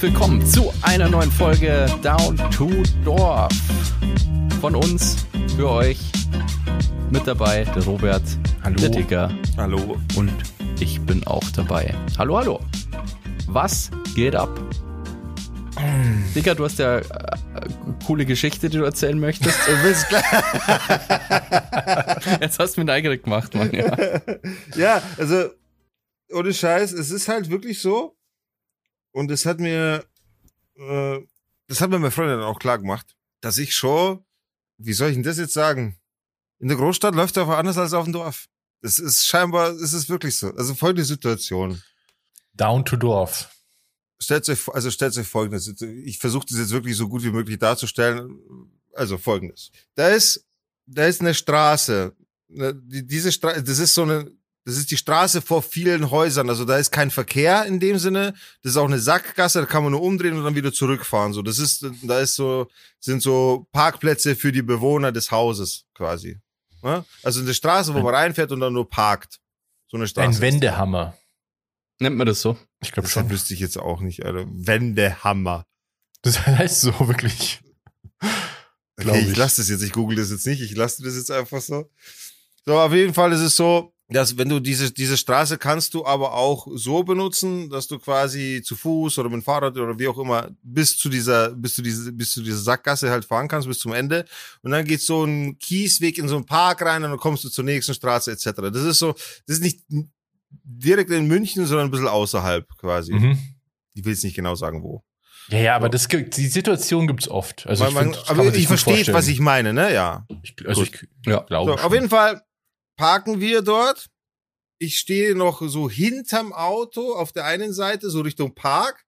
herzlich willkommen zu einer neuen Folge Down to Dorf. Von uns für euch mit dabei der Robert, Hallo. der Dicker Hallo. und ich bin auch dabei. Hallo, hallo. Was geht ab? Dicker, du hast ja äh, coole Geschichte, die du erzählen möchtest. Jetzt hast du mir neugierig gemacht, Mann. Ja. ja, also, ohne Scheiß, es ist halt wirklich so. Und es hat mir, äh, das hat mir meine Freundin auch klar gemacht, dass ich schon, wie soll ich denn das jetzt sagen? In der Großstadt läuft es einfach anders als auf dem Dorf. Das ist scheinbar, es ist wirklich so. Also folgende Situation. Down to Dorf. Stellt euch, also stellt euch folgendes. Ich versuche das jetzt wirklich so gut wie möglich darzustellen. Also folgendes. Da ist, da ist eine Straße. Ne, die- Diese Straße, das ist so eine, das ist die Straße vor vielen Häusern. Also da ist kein Verkehr in dem Sinne. Das ist auch eine Sackgasse, da kann man nur umdrehen und dann wieder zurückfahren. So, das ist, da ist so, sind so Parkplätze für die Bewohner des Hauses quasi. Ne? Also eine Straße, wo man reinfährt und dann nur parkt. So eine Straße. Ein Wendehammer. Nennt man das so? Ich glaube Das schon. wüsste ich jetzt auch nicht, Alter. Wendehammer. Das heißt so wirklich. Okay, ich ich. lasse das jetzt, ich google das jetzt nicht, ich lasse das jetzt einfach so. So, auf jeden Fall ist es so, dass wenn du diese, diese Straße kannst du aber auch so benutzen, dass du quasi zu Fuß oder mit dem Fahrrad oder wie auch immer bis zu dieser, bis zu diese, bis zu dieser Sackgasse halt fahren kannst, bis zum Ende. Und dann geht so ein Kiesweg in so einen Park rein und dann kommst du zur nächsten Straße etc. Das ist so, das ist nicht direkt in München, sondern ein bisschen außerhalb quasi. Mhm. Ich will jetzt nicht genau sagen, wo. Ja, ja, aber das gibt, die Situation gibt's oft. Also Man- ich find, aber ich verstehe, was ich meine, ne? Ja. Ich, also ich Ja. glaube. So, auf jeden Fall parken wir dort. Ich stehe noch so hinterm Auto auf der einen Seite, so Richtung Park.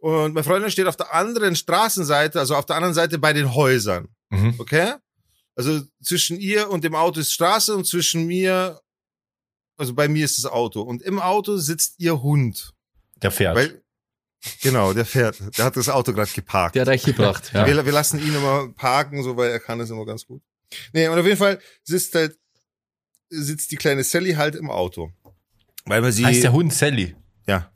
Und meine Freundin steht auf der anderen Straßenseite, also auf der anderen Seite bei den Häusern. Mhm. Okay? Also zwischen ihr und dem Auto ist Straße und zwischen mir, also bei mir ist das Auto. Und im Auto sitzt ihr Hund. Der fährt. Weil, genau, der fährt. Der hat das Auto gerade geparkt. Der hat euch gebracht. Ja. Wir, wir lassen ihn immer parken, so weil er kann es immer ganz gut. Nee, und auf jeden Fall sitzt halt, sitzt die kleine Sally halt im Auto. Weil wir sie. heißt der Hund Sally. ja,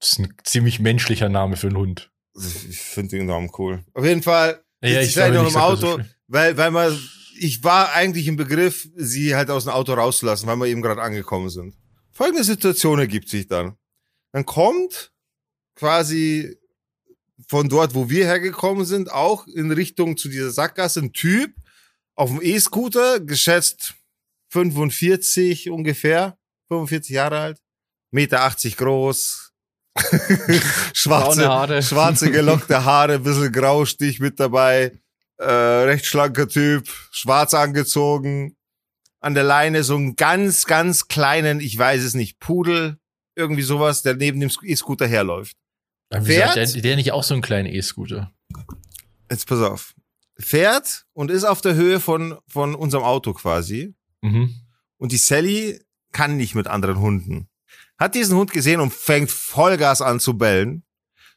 Das ist ein ziemlich menschlicher Name für einen Hund. ich finde den Namen cool. Auf jeden Fall Ja, sitzt ich sie halt glaube noch im Auto, so weil, weil man, ich war eigentlich im Begriff, sie halt aus dem Auto rauszulassen, weil wir eben gerade angekommen sind. Folgende Situation ergibt sich dann. Dann kommt quasi von dort, wo wir hergekommen sind, auch in Richtung zu dieser Sackgasse ein Typ auf dem E-Scooter, geschätzt 45 ungefähr, 45 Jahre alt, Meter 80 groß, schwarze, schwarze gelockte Haare, bisschen Graustich mit dabei, äh, recht schlanker Typ, schwarz angezogen, an der Leine so einen ganz, ganz kleinen, ich weiß es nicht, Pudel, irgendwie sowas, der neben dem E-Scooter herläuft. Fährt? Der, der nicht auch so einen kleinen E-Scooter. Jetzt pass auf. Fährt und ist auf der Höhe von, von unserem Auto quasi. Mhm. Und die Sally kann nicht mit anderen Hunden. Hat diesen Hund gesehen und fängt Vollgas an zu bellen.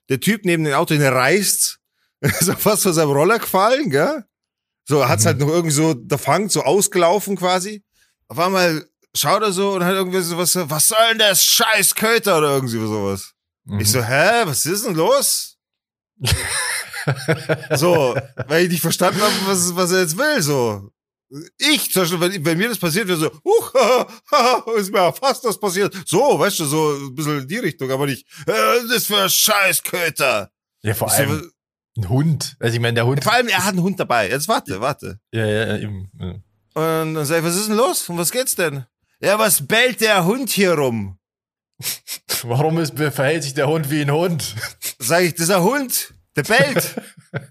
Der Typ neben dem Auto, den reißt, ist er fast von seinem Roller gefallen, gell? So, hat's Mhm. halt noch irgendwie so, der Fang so ausgelaufen quasi. Auf einmal schaut er so und hat irgendwie so was, was soll denn das scheiß Köter oder irgendwie sowas. Mhm. Ich so, hä, was ist denn los? So, weil ich nicht verstanden habe, was, was er jetzt will, so. Ich, zum Beispiel, wenn, wenn mir das passiert wäre, so, huch, haha, haha, ist mir fast das passiert. So, weißt du, so ein bisschen in die Richtung, aber nicht, äh, was ist das für ein Scheißköter. ja, vor allem ein Hund. Also ich meine, der Hund. Vor allem, er hat einen Hund dabei. Jetzt warte, warte. Ja, ja, eben. Ja. Und dann sag ich, was ist denn los? Um was geht's denn? Ja, was bellt der Hund hier rum? Warum ist, verhält sich der Hund wie ein Hund? Sag ich, dieser Hund, der bellt.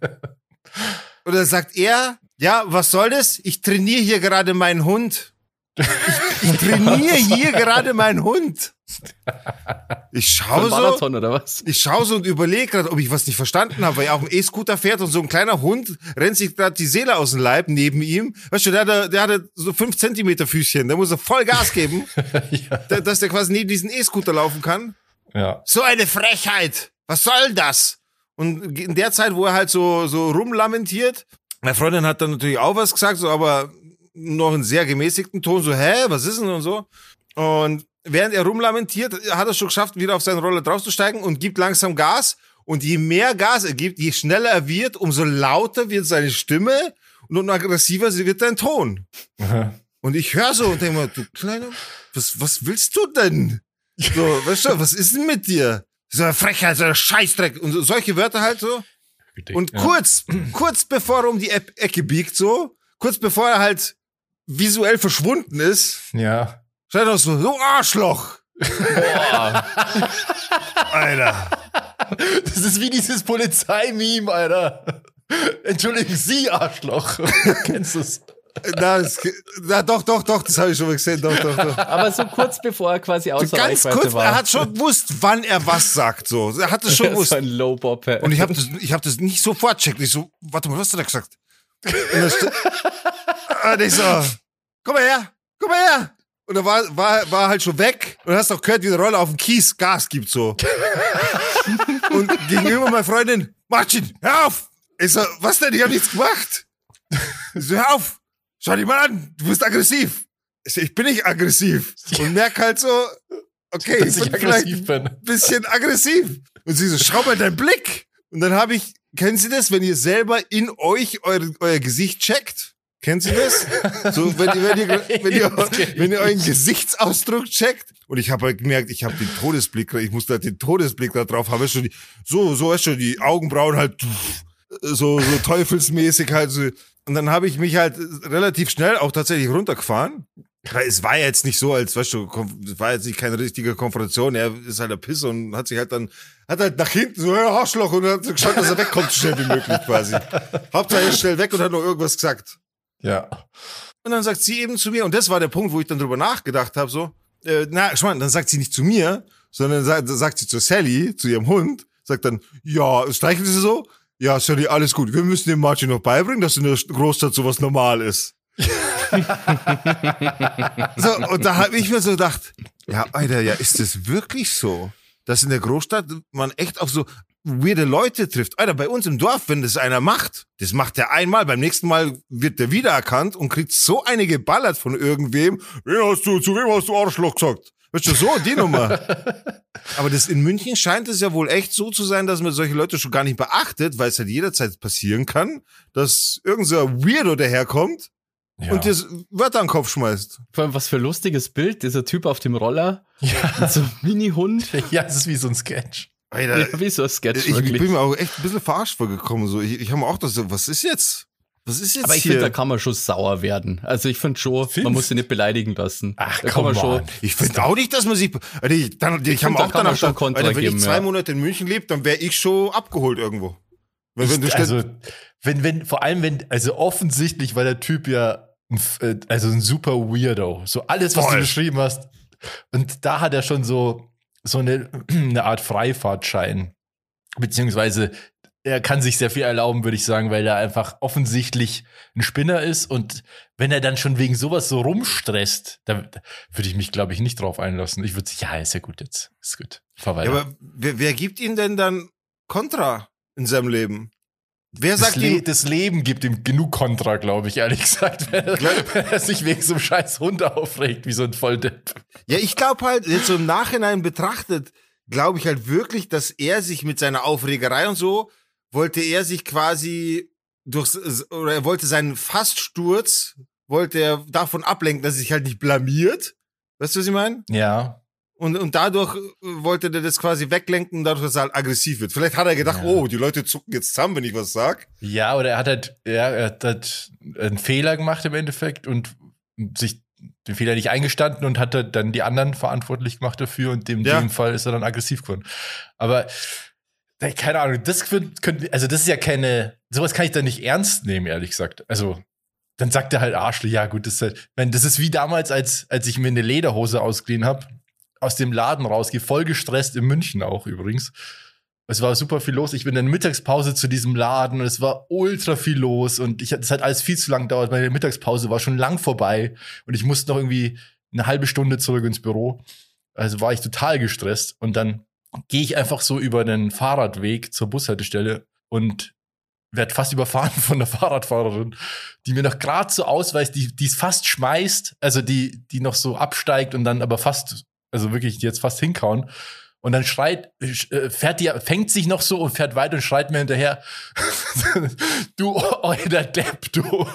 Und dann sagt er, ja, was soll das? Ich trainiere hier gerade meinen Hund. Ich, ich trainiere hier gerade meinen Hund. Ich schaue so, Marathon oder was? ich schaue so und überlege gerade, ob ich was nicht verstanden habe, weil er auf dem E-Scooter fährt und so ein kleiner Hund rennt sich gerade die Seele aus dem Leib neben ihm. Weißt du, der hatte, der hatte so fünf Zentimeter Füßchen, der muss er voll Gas geben, ja. da- dass der quasi neben diesen E-Scooter laufen kann. ja. So eine Frechheit. Was soll das? Und in der Zeit, wo er halt so, so rumlamentiert, meine Freundin hat dann natürlich auch was gesagt, so, aber noch in sehr gemäßigten Ton, so, hä, was ist denn und so. Und während er rumlamentiert, hat er schon geschafft, wieder auf seinen Roller draufzusteigen und gibt langsam Gas Und je mehr Gas er gibt, je schneller er wird, umso lauter wird seine Stimme und umso aggressiver wird sein Ton. Und ich höre so und denke mal, du Kleiner, was, was willst du denn? So, weißt du, was ist denn mit dir? So eine Frechheit, so ein Scheißdreck und so, solche Wörter halt so. Und Ja. kurz, kurz bevor er um die Eck- Ecke biegt, so, kurz bevor er halt visuell verschwunden ist, Ja. schreit er so, so Arschloch. Boah. Alter. Das ist wie dieses Polizeimeme, Alter. Entschuldigen Sie, Arschloch. Kennst du es? Na, das, na, doch, doch, doch, das habe ich schon mal gesehen, doch, doch, doch. Aber so kurz bevor er quasi außer Ganz Reichweite kurz, war. er hat schon gewusst, wann er was sagt, so. Er hat es schon so gewusst. ein Low-Bob. Und ich habe das, ich hab das nicht sofort checkt. Ich so, warte mal, was hast du da gesagt? Und, da und ich so, komm mal her, komm mal her. Und er war, war, war halt schon weg und hast auch gehört, wie der Roller auf dem Kies Gas gibt, so. und gegenüber meiner Freundin, Martin, hör auf! Ich so, was denn? Ich hab nichts gemacht. Ich so, hör auf! Schau dich mal an, du bist aggressiv. Ich, ich bin nicht aggressiv. Und merk halt so, okay, Dass ich ich bin vielleicht aggressiv bin. bisschen aggressiv. Und sie so, schau mal deinen Blick. Und dann habe ich, kennen Sie das, wenn ihr selber in euch euer, euer Gesicht checkt? Kennen Sie das? So, wenn ihr, wenn ihr, wenn ihr, ich wenn ihr euren Gesichtsausdruck checkt. Und ich habe halt gemerkt, ich habe den Todesblick, ich musste halt den Todesblick da drauf haben. Die, so, so ist schon die Augenbrauen halt so, so teufelsmäßig halt so. Und dann habe ich mich halt relativ schnell auch tatsächlich runtergefahren. Weil es war jetzt nicht so, als, weißt du, es war jetzt nicht keine richtige Konfrontation. Er ist halt ein Piss und hat sich halt dann, hat halt nach hinten so, hey, Arschloch, und hat geschaut, dass er wegkommt, so schnell wie möglich quasi. Hauptsache er ist schnell weg und hat noch irgendwas gesagt. Ja. Und dann sagt sie eben zu mir, und das war der Punkt, wo ich dann drüber nachgedacht habe, so, äh, na, schau mal, dann sagt sie nicht zu mir, sondern sagt, sagt sie zu Sally, zu ihrem Hund, sagt dann, ja, streichelt sie so, ja, Sally, alles gut, wir müssen dem Martin noch beibringen, dass in der Großstadt sowas normal ist. so, und da habe ich mir so gedacht, ja, Alter, ja, ist das wirklich so? Dass in der Großstadt man echt auf so weirde Leute trifft. Alter, bei uns im Dorf, wenn das einer macht, das macht der einmal, beim nächsten Mal wird der wiedererkannt und kriegt so eine geballert von irgendwem. Wen hast du, zu wem hast du Arschloch gesagt? Weißt du, so, die Nummer. Aber das in München scheint es ja wohl echt so zu sein, dass man solche Leute schon gar nicht beachtet, weil es halt jederzeit passieren kann, dass irgend so Weirdo daherkommt ja. und dir Wörter an den Kopf schmeißt. Vor allem, was für ein lustiges Bild, dieser Typ auf dem Roller ja. mit so einem Mini-Hund. ja, es ist wie so ein Sketch. Alter, Ja, wie so ein Sketch ich wirklich. bin mir auch echt ein bisschen verarscht vorgekommen. So. Ich, ich habe mir auch das so, was ist jetzt? Was ist jetzt Aber ich finde, da kann man schon sauer werden. Also ich finde schon, Findest? man muss sie nicht beleidigen lassen. Ach, da kann man schon. on. ich finde auch nicht, dass man sich. Alter, ich, dann, ich, habe find, da auch danach schon Kontra Alter, wenn geben, ich zwei ja. Monate in München lebe, dann wäre ich schon abgeholt irgendwo. Wenn Ich, stellst, also, wenn, wenn, vor allem, wenn, also offensichtlich war der Typ ja, ein äh, also ein super Weirdo. So alles, was Voll. du beschrieben hast. Und da hat er schon so, so eine, eine Art Freifahrtschein. Beziehungsweise, er kann sich sehr viel erlauben, würde ich sagen, weil er einfach offensichtlich ein Spinner ist. Und wenn er dann schon wegen sowas so rumstresst, da, da würde ich mich, glaube ich, nicht drauf einlassen. Ich würde, ja, ist ja gut jetzt. Ist gut. Fahr ja, aber wer, wer gibt ihm denn dann Kontra in seinem Leben? Wer Das, sagt Le ihm, das Leben gibt ihm genug Kontra, glaube ich, ehrlich gesagt, wenn er, wenn er sich wegen so einem scheiß Hund aufregt, wie so ein Volldepp. Ja, ich glaube halt, jetzt so im Nachhinein betrachtet, glaube ich halt wirklich, dass er sich mit seiner Aufregerei und so, wollte er sich quasi durch, oder er wollte seinen Faststurz, wollte er davon ablenken, dass er sich halt nicht blamiert. Weißt du, was ich meine? Ja. Und, und dadurch äh, wollte der das quasi weglenken, dadurch, dass er halt aggressiv wird. Vielleicht hat er gedacht, Ja. oh, die Leute zucken jetzt zusammen, wenn ich was sag. Ja, oder er hat halt, ja, er hat halt einen Fehler gemacht im Endeffekt und sich den Fehler nicht eingestanden und hat dann die anderen verantwortlich gemacht dafür und in Ja. dem Fall ist er dann aggressiv geworden. Aber keine Ahnung, das könnte, also das ist ja keine, sowas kann ich dann nicht ernst nehmen, ehrlich gesagt. Also dann sagt er halt Arschloch, ja gut, das ist halt, meine, das ist wie damals, als, als ich mir eine Lederhose ausgeliehen habe, aus dem Laden rausgehe, voll gestresst in München auch übrigens. Es war super viel los. Ich bin in der Mittagspause zu diesem Laden und es war ultra viel los und ich, es hat alles viel zu lang gedauert. Meine Mittagspause war schon lang vorbei und ich musste noch irgendwie eine halbe Stunde zurück ins Büro. Also war ich total gestresst und dann gehe ich einfach so über den Fahrradweg zur Bushaltestelle und werd fast überfahren von der Fahrradfahrerin, die mir noch gerade so ausweist, die die es fast schmeißt, also die die noch so absteigt und dann aber fast, also wirklich jetzt fast hinkauen. Und dann schreit, äh, fährt die, fängt sich noch so und fährt weiter und schreit mir hinterher, du euer Depp, du.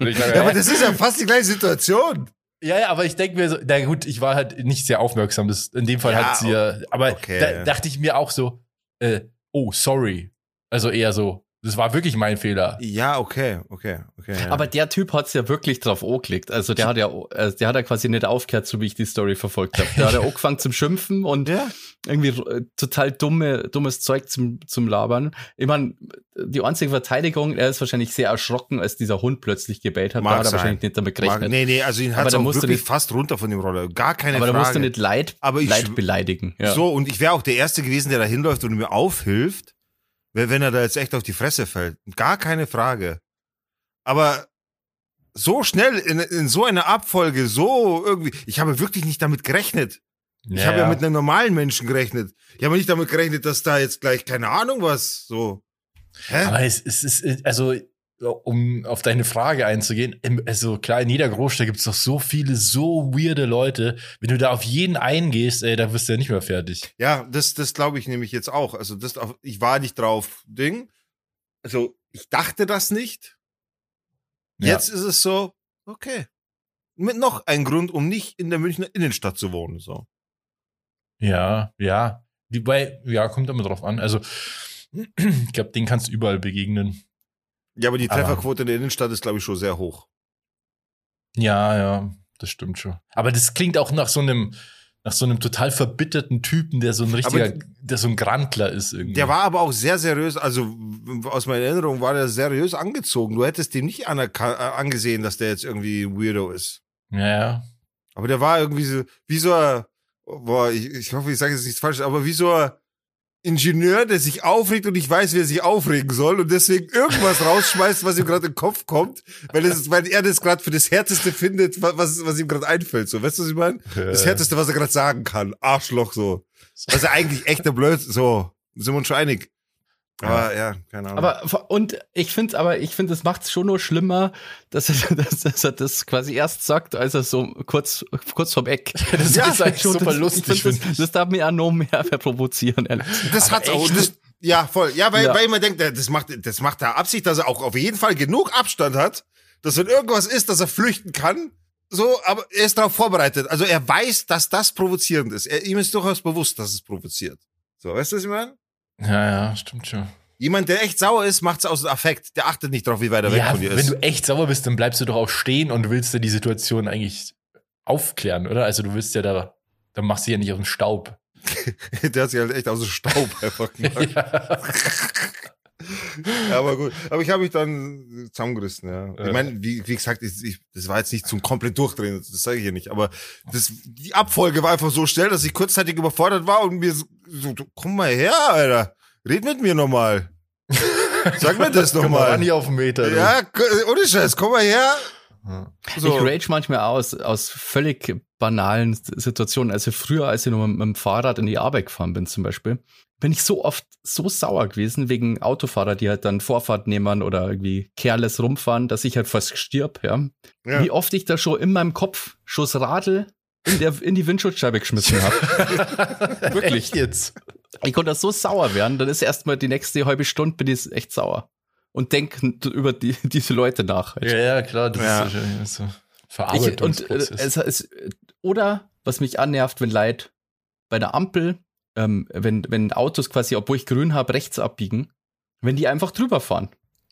ja, aber das ist ja fast die gleiche Situation. Ja, ja, aber ich denke mir so, na gut, ich war halt nicht sehr aufmerksam. Das, in dem Fall Ja, hat sie ja, aber okay. da dachte ich mir auch so, äh, oh, sorry. Also eher so, das war wirklich mein Fehler. Ja, okay, okay, okay. Ja. Aber der Typ hat's ja wirklich drauf angeklickt. Also der hat ja, äh, der hat ja quasi nicht aufgehört, so wie ich die Story verfolgt habe. Der hat ja angefangen zum Schimpfen und ja, irgendwie äh, total dumme, dummes Zeug zum, zum Labern. Ich meine, die einzige Verteidigung, er ist wahrscheinlich sehr erschrocken, als dieser Hund plötzlich gebellt hat. Mag da hat er sein. wahrscheinlich nicht damit mag, gerechnet. nee, nee, also ihn Aber hat da du wirklich nicht- fast runter von dem Roller. Gar keine Aber da Frage. musst du nicht Leid, Aber ich Leid beleidigen. Ja. So, und ich wäre auch der Erste gewesen, der da hinläuft und mir aufhilft, wenn er da jetzt echt auf die Fresse fällt. Gar keine Frage. Aber so schnell in, in so einer Abfolge, so irgendwie, ich habe wirklich nicht damit gerechnet. Ich habe ja mit einem normalen Menschen gerechnet. Ich habe nicht damit gerechnet, dass da jetzt gleich, keine Ahnung was, so. Hä? Aber es, es ist, also, um auf deine Frage einzugehen, also klar, in jeder Großstadt gibt es doch so viele, so weirde Leute. Wenn du da auf jeden eingehst, ey, da wirst du ja nicht mehr fertig. Ja, das, das glaube ich nämlich jetzt auch. Also das, ich war nicht drauf, Ding. Also ich dachte das nicht. Ja. Jetzt ist es so, okay. Mit noch ein Grund, um nicht in der Münchner Innenstadt zu wohnen. So. Ja, ja. Die bei, ja, kommt immer drauf an. Also, ich glaube, den kannst du überall begegnen. Ja, aber die Aber- Trefferquote in der Innenstadt ist, glaube ich, schon sehr hoch. Ja, ja, das stimmt schon. Aber das klingt auch nach so einem, nach so einem total verbitterten Typen, der so ein richtiger, der so ein Grantler ist irgendwie. Der war aber auch sehr seriös, also aus meiner Erinnerung war der seriös angezogen. Du hättest dem nicht äh, angesehen, dass der jetzt irgendwie ein Weirdo ist. Ja, ja. Aber der war irgendwie so, wie so boah, ich, ich hoffe, ich sage jetzt nichts falsch, aber wie so Ingenieur, der sich aufregt und ich weiß, wie er sich aufregen soll und deswegen irgendwas rausschmeißt, was ihm gerade in den Kopf kommt, weil, es, weil er das gerade für das Härteste findet, wa- was, was ihm gerade einfällt. So, weißt du, was ich meine? Das. Härteste, was er gerade sagen kann. Arschloch so. Was er eigentlich echter Blöd, so. Sind wir uns schon einig. Aber ja, keine Ahnung. Aber und ich finde, aber ich finde, es macht es schon nur schlimmer, dass er, dass, dass er das quasi erst sagt, als er so kurz kurz vom Eck. Das Ja, ist eigentlich Schon, super das, lustig. Ich find, das, das darf mir auch noch mehr provozieren. ehrlich. Das Aber hat's auch. Das, ja, voll. Ja, weil, Ja. weil man denkt, das macht, das macht er Absicht, dass er auch auf jeden Fall genug Abstand hat, dass wenn irgendwas ist, dass er flüchten kann. So, aber er ist darauf vorbereitet. Also er weiß, dass das provozierend ist. Er, ihm ist durchaus bewusst, dass es provoziert. So, weißt du, was ich meine? Ja, ja, stimmt schon. Jemand, der echt sauer ist, macht's aus dem Affekt. Der achtet nicht drauf, wie weit er weg Ja, von dir wenn ist. du echt sauer bist, dann bleibst du doch auch stehen und willst dir die Situation eigentlich aufklären, oder? Also du willst ja da, dann machst du ja nicht auf den Staub. der hat sich halt echt aus dem Staub einfach gemacht. ja. Ja, aber gut. Aber ich habe mich dann zusammengerissen, ja. Ich meine, wie, wie gesagt, ich, ich, das war jetzt nicht zum komplett durchdrehen, das sage ich hier nicht. Aber das, die Abfolge war einfach so schnell, dass ich kurzzeitig überfordert war und mir so, so komm mal her, Alter. Red mit mir nochmal. Sag mir das Komm mal ran nochmal. hier auf den Meter. du. Ja, ohne Scheiß, komm mal her. So. Ich rage manchmal aus, aus völlig banalen Situationen. Also früher, als ich noch mit, mit dem Fahrrad in die Arbeit gefahren bin zum Beispiel, bin ich so oft so sauer gewesen wegen Autofahrer, die halt dann Vorfahrt nehmen oder irgendwie careless rumfahren, dass ich halt fast stirb, ja. Ja. Wie oft ich da schon in meinem Kopf schon das Radl in, der, in die Windschutzscheibe geschmissen habe. Wirklich. Echt jetzt? Ich konnte so sauer werden, dann ist erstmal die nächste halbe Stunde bin ich echt sauer. Und denk über die, diese Leute nach. Halt. Ja, ja, klar, das Ja. ist wahrscheinlich so. Ich, und äh, Verarbeitungsprozess. es, es, oder was mich annervt, wenn Leute bei der Ampel, ähm, wenn, wenn Autos quasi, obwohl ich grün habe, rechts abbiegen, wenn die einfach drüber fahren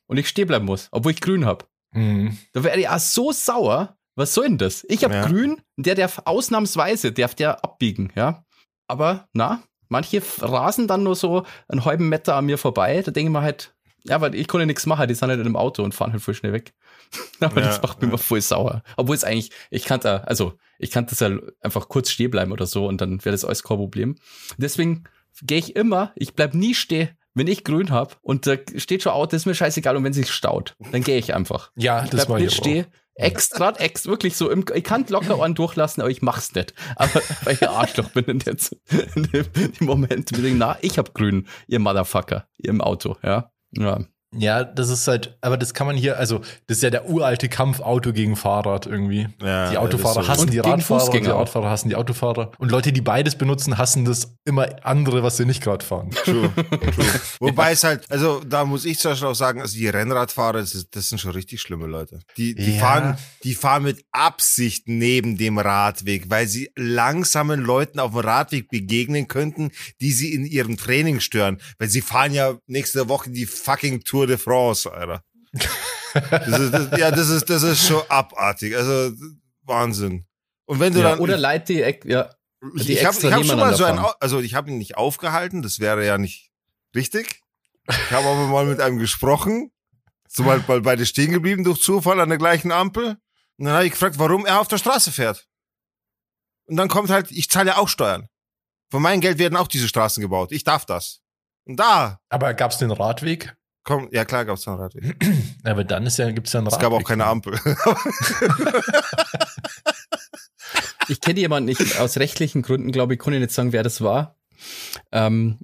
und ich stehen bleiben muss, obwohl ich grün habe. Mhm. Da werde ich auch so sauer. Was soll denn das? Ich habe Ja. grün, der darf ausnahmsweise, darf der abbiegen, ja. Aber na, manche rasen dann nur so einen halben Meter an mir vorbei. Da denke ich mir halt, ja, weil ich konnte nichts machen, die sind halt in dem Auto und fahren halt voll schnell weg. Aber Ja, das macht mich ja. immer voll sauer. Obwohl es eigentlich, ich kann da, also ich kann das ja einfach kurz stehen bleiben oder so und dann wäre das alles kein Problem. Deswegen gehe ich immer, ich bleib nie stehen, wenn ich grün hab und da steht schon Auto, ist mir scheißegal und wenn sich staut, dann gehe ich einfach. Ja, Ich das bleib war nicht ich stehen. Extra, ex, wirklich so, im, ich kann locker einen durchlassen, aber ich mach's nicht. Aber weil ich ein Arschloch bin in, der, in dem, dem Moment, ich denke, na, ich hab grün, ihr Motherfucker, ihr im Auto, ja. Ja, Ja, das ist halt, aber das kann man hier, also das ist ja der uralte Kampf Auto gegen Fahrrad irgendwie. Ja, die Autofahrer so. hassen Und die gegen Radfahrer, und die. Radfahrer hassen die Autofahrer. Und Leute, die beides benutzen, hassen das immer andere, was sie nicht gerade fahren. True, true. Wobei es halt, also da muss ich zum Beispiel auch sagen, also die Rennradfahrer, das, ist, das sind schon richtig schlimme Leute. Die, die Ja. fahren, die fahren mit Absicht neben dem Radweg, weil sie langsamen Leuten auf dem Radweg begegnen könnten, die sie in ihrem Training stören. Weil sie fahren ja nächste Woche die fucking Tour de France, Alter. Das ist, das, ja, das ist, das ist schon abartig. Also Wahnsinn. Und wenn du Ja, dann oder Leute, die, ja, ich, die ich habe hab schon mal so einen, also ich habe ihn nicht aufgehalten, das wäre ja nicht richtig. Ich habe aber mal mit einem gesprochen, so mal, mal beide stehen geblieben durch Zufall an der gleichen Ampel. Und dann habe ich gefragt, warum er auf der Straße fährt. Und dann kommt halt, ich zahle ja auch Steuern. Von meinem Geld werden auch diese Straßen gebaut. Ich darf das. Und da Aber gab's den Radweg? Kommt, ja klar gab es einen Radweg. Aber dann ist ja, gibt's ja einen Es Radweg. gab auch keine Ampel. ich kenne jemanden nicht, aus rechtlichen Gründen, glaube ich, kann ich nicht sagen, wer das war. Ähm,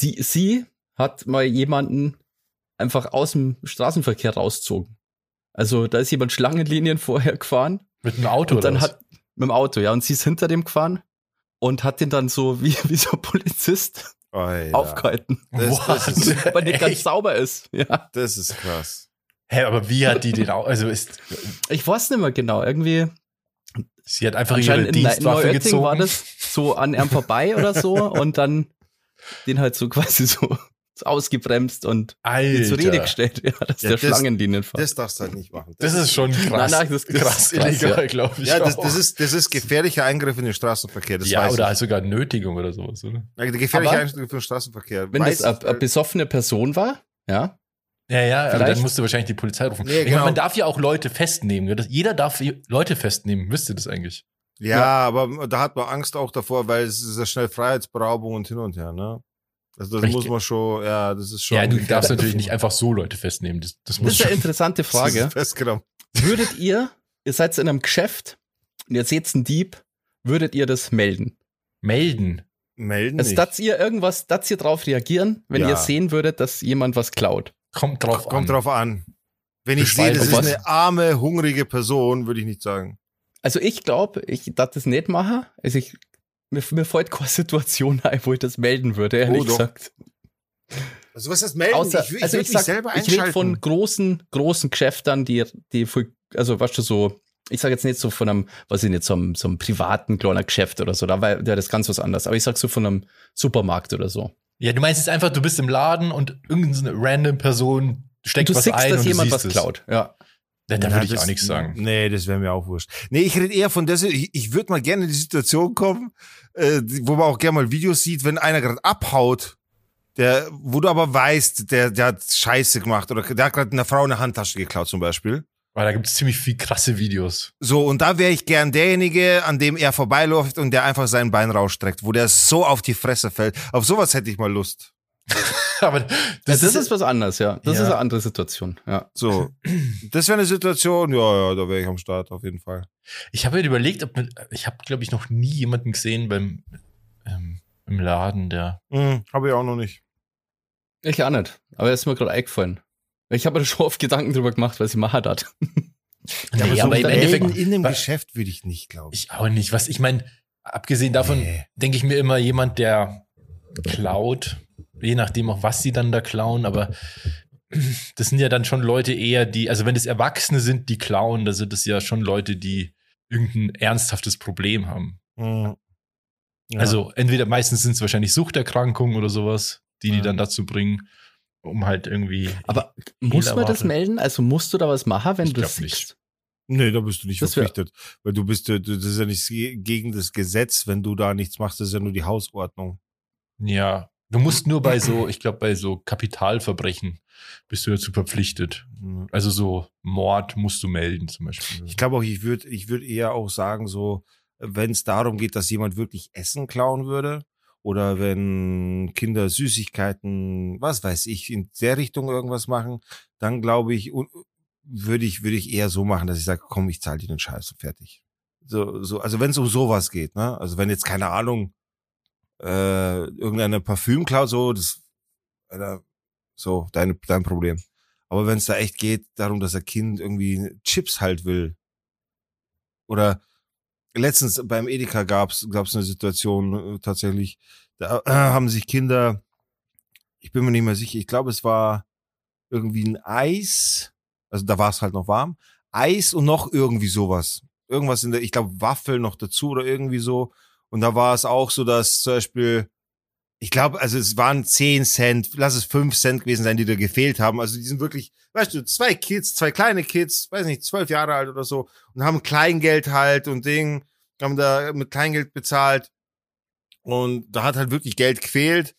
die, sie hat mal jemanden einfach aus dem Straßenverkehr rausgezogen. Also da ist jemand Schlangenlinien vorher gefahren Mit einem Auto und dann oder was? hat mit dem Auto, ja, und sie ist hinter dem gefahren und hat den dann so wie, wie so ein Polizist Alter, aufgehalten, Das- das ist- weil nicht ganz sauber ist. Ja. Das ist krass. Hä, aber wie hat die den auch, also ist, Ich weiß nicht mehr genau, irgendwie sie hat einfach ihre Dienstwaffe gezogen. war das so an ihm vorbei oder so und dann den halt so quasi so ausgebremst und zur Rede gestellt, ja, dass Ja, der das- Schlangenlinien fährt. Das darfst du halt nicht machen. Das ist schon krass. Nein, nein, das ist krass, krass, illegal, ja. glaube ich. Ja, das, das, ist, das ist gefährlicher Eingriff in den Straßenverkehr. Das ja, weiß oder ich. halt sogar Nötigung oder sowas, oder? Ja, der gefährliche Aber- Eingriff in den Straßenverkehr. Wenn weiß das eine, weil- besoffene Person war, ja, Ja, ja, aber Vielleicht- dann musst du wahrscheinlich die Polizei rufen. Nee, ich genau. meine, man darf ja auch Leute festnehmen. Das- Jeder darf Leute festnehmen. Wisst ihr das eigentlich? ja, Ja. aber da hat man Angst auch davor, weil es ist ja schnell Freiheitsberaubung und hin und her, ne? Also das Richtig. muss man schon, ja, das ist schon. ja, du darfst natürlich nicht einfach so Leute festnehmen. Das, das das muss ist eine interessante Das Frage. festgenommen. Würdet ihr, ihr seid in einem Geschäft und ihr seht einen Dieb, würdet ihr das melden? melden. Melden Also, nicht. dass ihr irgendwas, dass ihr drauf reagieren, wenn Ja. ihr sehen würdet, dass jemand was klaut? Kommt drauf Kommt an. drauf an. Wenn ich sehe, Beschreib das ist was. eine arme, hungrige Person, würde ich nicht sagen. Also ich glaube, ich darf das nicht machen. Also ich, mir, mir fällt keine Situation ein, wo ich das melden würde, ehrlich Oh, gesagt. Also was heißt melden? Außer, ich will, also ich sag, ich rede von großen, großen Geschäftern, die, die, also weißt du, so, ich sage jetzt nicht so von einem, was ich nicht, so einem, so einem privaten kleiner Geschäft oder so, da war ja das ganz was anderes. Aber ich sag so von einem Supermarkt oder so. Ja, du meinst jetzt einfach, du bist im Laden und irgendeine random Person steckt du was siehst, ein dass und jemand du was klaut. Ja. Da, da Ja, würde ich das- auch nichts sagen. Nee, das wäre mir auch wurscht. Nee, ich rede eher von der, ich, ich würde mal gerne in die Situation kommen, äh, wo man auch gerne mal Videos sieht, wenn einer gerade abhaut, der, wo du aber weißt, der, der hat Scheiße gemacht oder der hat gerade einer Frau eine Handtasche geklaut zum Beispiel. Weil da gibt es ziemlich viel krasse Videos. So, und da wäre ich gern derjenige, an dem er vorbeiläuft und der einfach sein Bein rausstreckt, wo der so auf die Fresse fällt. Auf sowas hätte ich mal Lust. Aber Das, das, das ist, ist was anderes, ja. Das Ja. ist eine andere Situation, ja. So, das wäre eine Situation, ja, ja, da wäre ich am Start auf jeden Fall. ich habe mir überlegt, ob mit, ich habe, glaube ich, noch nie jemanden gesehen beim ähm, im Laden, der. Hm, Habe ich auch noch nicht. Ich auch nicht. Aber das ist mir gerade eingefallen. Ich habe mir da schon oft Gedanken drüber gemacht, was ich machen hat. Nee, aber im Endeffekt in dem Geschäft würde ich nicht, glaube ich. Ich auch nicht. Was ich meine, abgesehen davon, Nee. denke ich mir immer jemand, der klaut, je nachdem auch was sie dann da klauen, aber das sind ja dann schon Leute eher, die, also wenn es Erwachsene sind, die klauen, da sind es ja schon Leute, die irgendein ernsthaftes Problem haben. Hm. Ja. Also entweder meistens sind es wahrscheinlich Suchterkrankungen oder sowas, die die Ja. dann dazu bringen, um halt irgendwie. Aber muss man das melden? Also musst du da was machen, wenn Ich du das nicht. Nee, da bist du nicht Das verpflichtet. Weil du bist, das ist ja nicht gegen das Gesetz, wenn du da nichts machst, das ist ja nur die Hausordnung. Ja, du musst nur bei so, ich glaube, bei so Kapitalverbrechen bist du dazu verpflichtet. Also so Mord musst du melden zum Beispiel. Ich glaube auch, ich würde ich würd eher auch sagen, so, wenn es darum geht, dass jemand wirklich Essen klauen würde, oder wenn Kinder Süßigkeiten, was weiß ich, in der Richtung irgendwas machen, dann glaube ich, würde ich, würde ich eher so machen, dass ich sage, komm, ich zahle dir den Scheiß und fertig. So, so, also wenn es um sowas geht, ne? Also wenn jetzt, keine Ahnung, äh, irgendeine Parfüm klaut, so, das, Alter, So, dein, dein Problem. Aber wenn es da echt geht, darum, dass ein Kind irgendwie Chips halt will. Oder letztens beim Edeka gab's gab's eine Situation äh, tatsächlich, da äh, haben sich Kinder, ich bin mir nicht mehr sicher, ich glaube, es war irgendwie ein Eis, also da war es halt noch warm, Eis und noch irgendwie sowas. Irgendwas in der, ich glaube, Waffel noch dazu oder irgendwie so. Und da war es auch so, dass zum Beispiel, ich glaube, also es waren 10 Cent, lass es 5 Cent gewesen sein, die da gefehlt haben. Also die sind wirklich, weißt du, zwei Kids, zwei kleine Kids, weiß nicht, zwölf Jahre alt oder so, und haben Kleingeld halt und Ding, haben da mit Kleingeld bezahlt. Und da hat halt wirklich Geld gefehlt.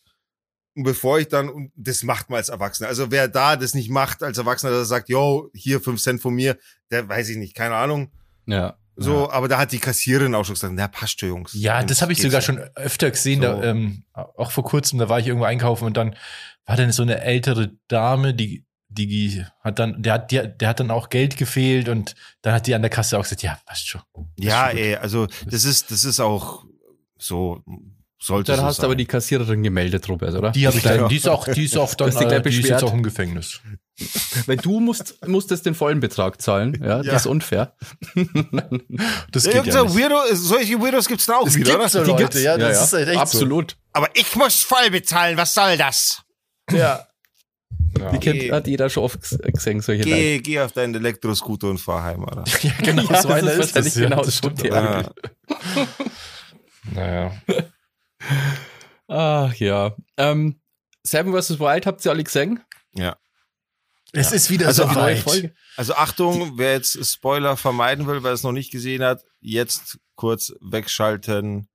Und bevor ich dann, und das macht man als Erwachsener. Also wer da das nicht macht als Erwachsener, der sagt, yo, hier 5 Cent von mir, der weiß ich nicht, keine Ahnung. Ja. So, Ja. aber da hat die Kassiererin auch schon gesagt, na passt schon, Jungs. Ja, Jungs, das habe ich sogar ja. schon öfter gesehen, da, So. ähm, auch vor kurzem, da war ich irgendwo einkaufen und dann war dann so eine ältere Dame, die, die hat dann, der hat, der, der hat dann auch Geld gefehlt und dann hat die an der Kasse auch gesagt, ja, passt schon. Ja, schon ey, also das ist, das ist auch so, sollte Dann so hast du sein. aber die Kassiererin gemeldet, Robert, oder? Die ich dann, die ist auch, die ist auch dann, äh, die ist jetzt auch im Gefängnis. Weil du musst, musstest den vollen Betrag zahlen. Ja, Ja. das ist unfair. Das Ja, geht ja so nicht. Weirdo, solche Weirdos gibt's da auch Es wieder, gibt oder? so Die Leute, gibt's. ja, das ist halt echt Absolut. Aber ich muss voll bezahlen, was soll das? Ja. so. Ja. Die kennt, Geh. hat jeder schon oft ges- gesehen, solche Leute. Geh, geh auf deinen Elektroscooter und fahr heim, oder? ja, genau, Ja, so das einer ist ist das. wahrscheinlich Ja, genau das so stimmt. Ja. Naja. Ach ja. Ähm, Seven vs. Wild habt ihr alle gesehen? ja. Es ist wieder Also so neue. Folge. Also Achtung, wer jetzt Spoiler vermeiden will, wer es noch nicht gesehen hat, jetzt kurz wegschalten.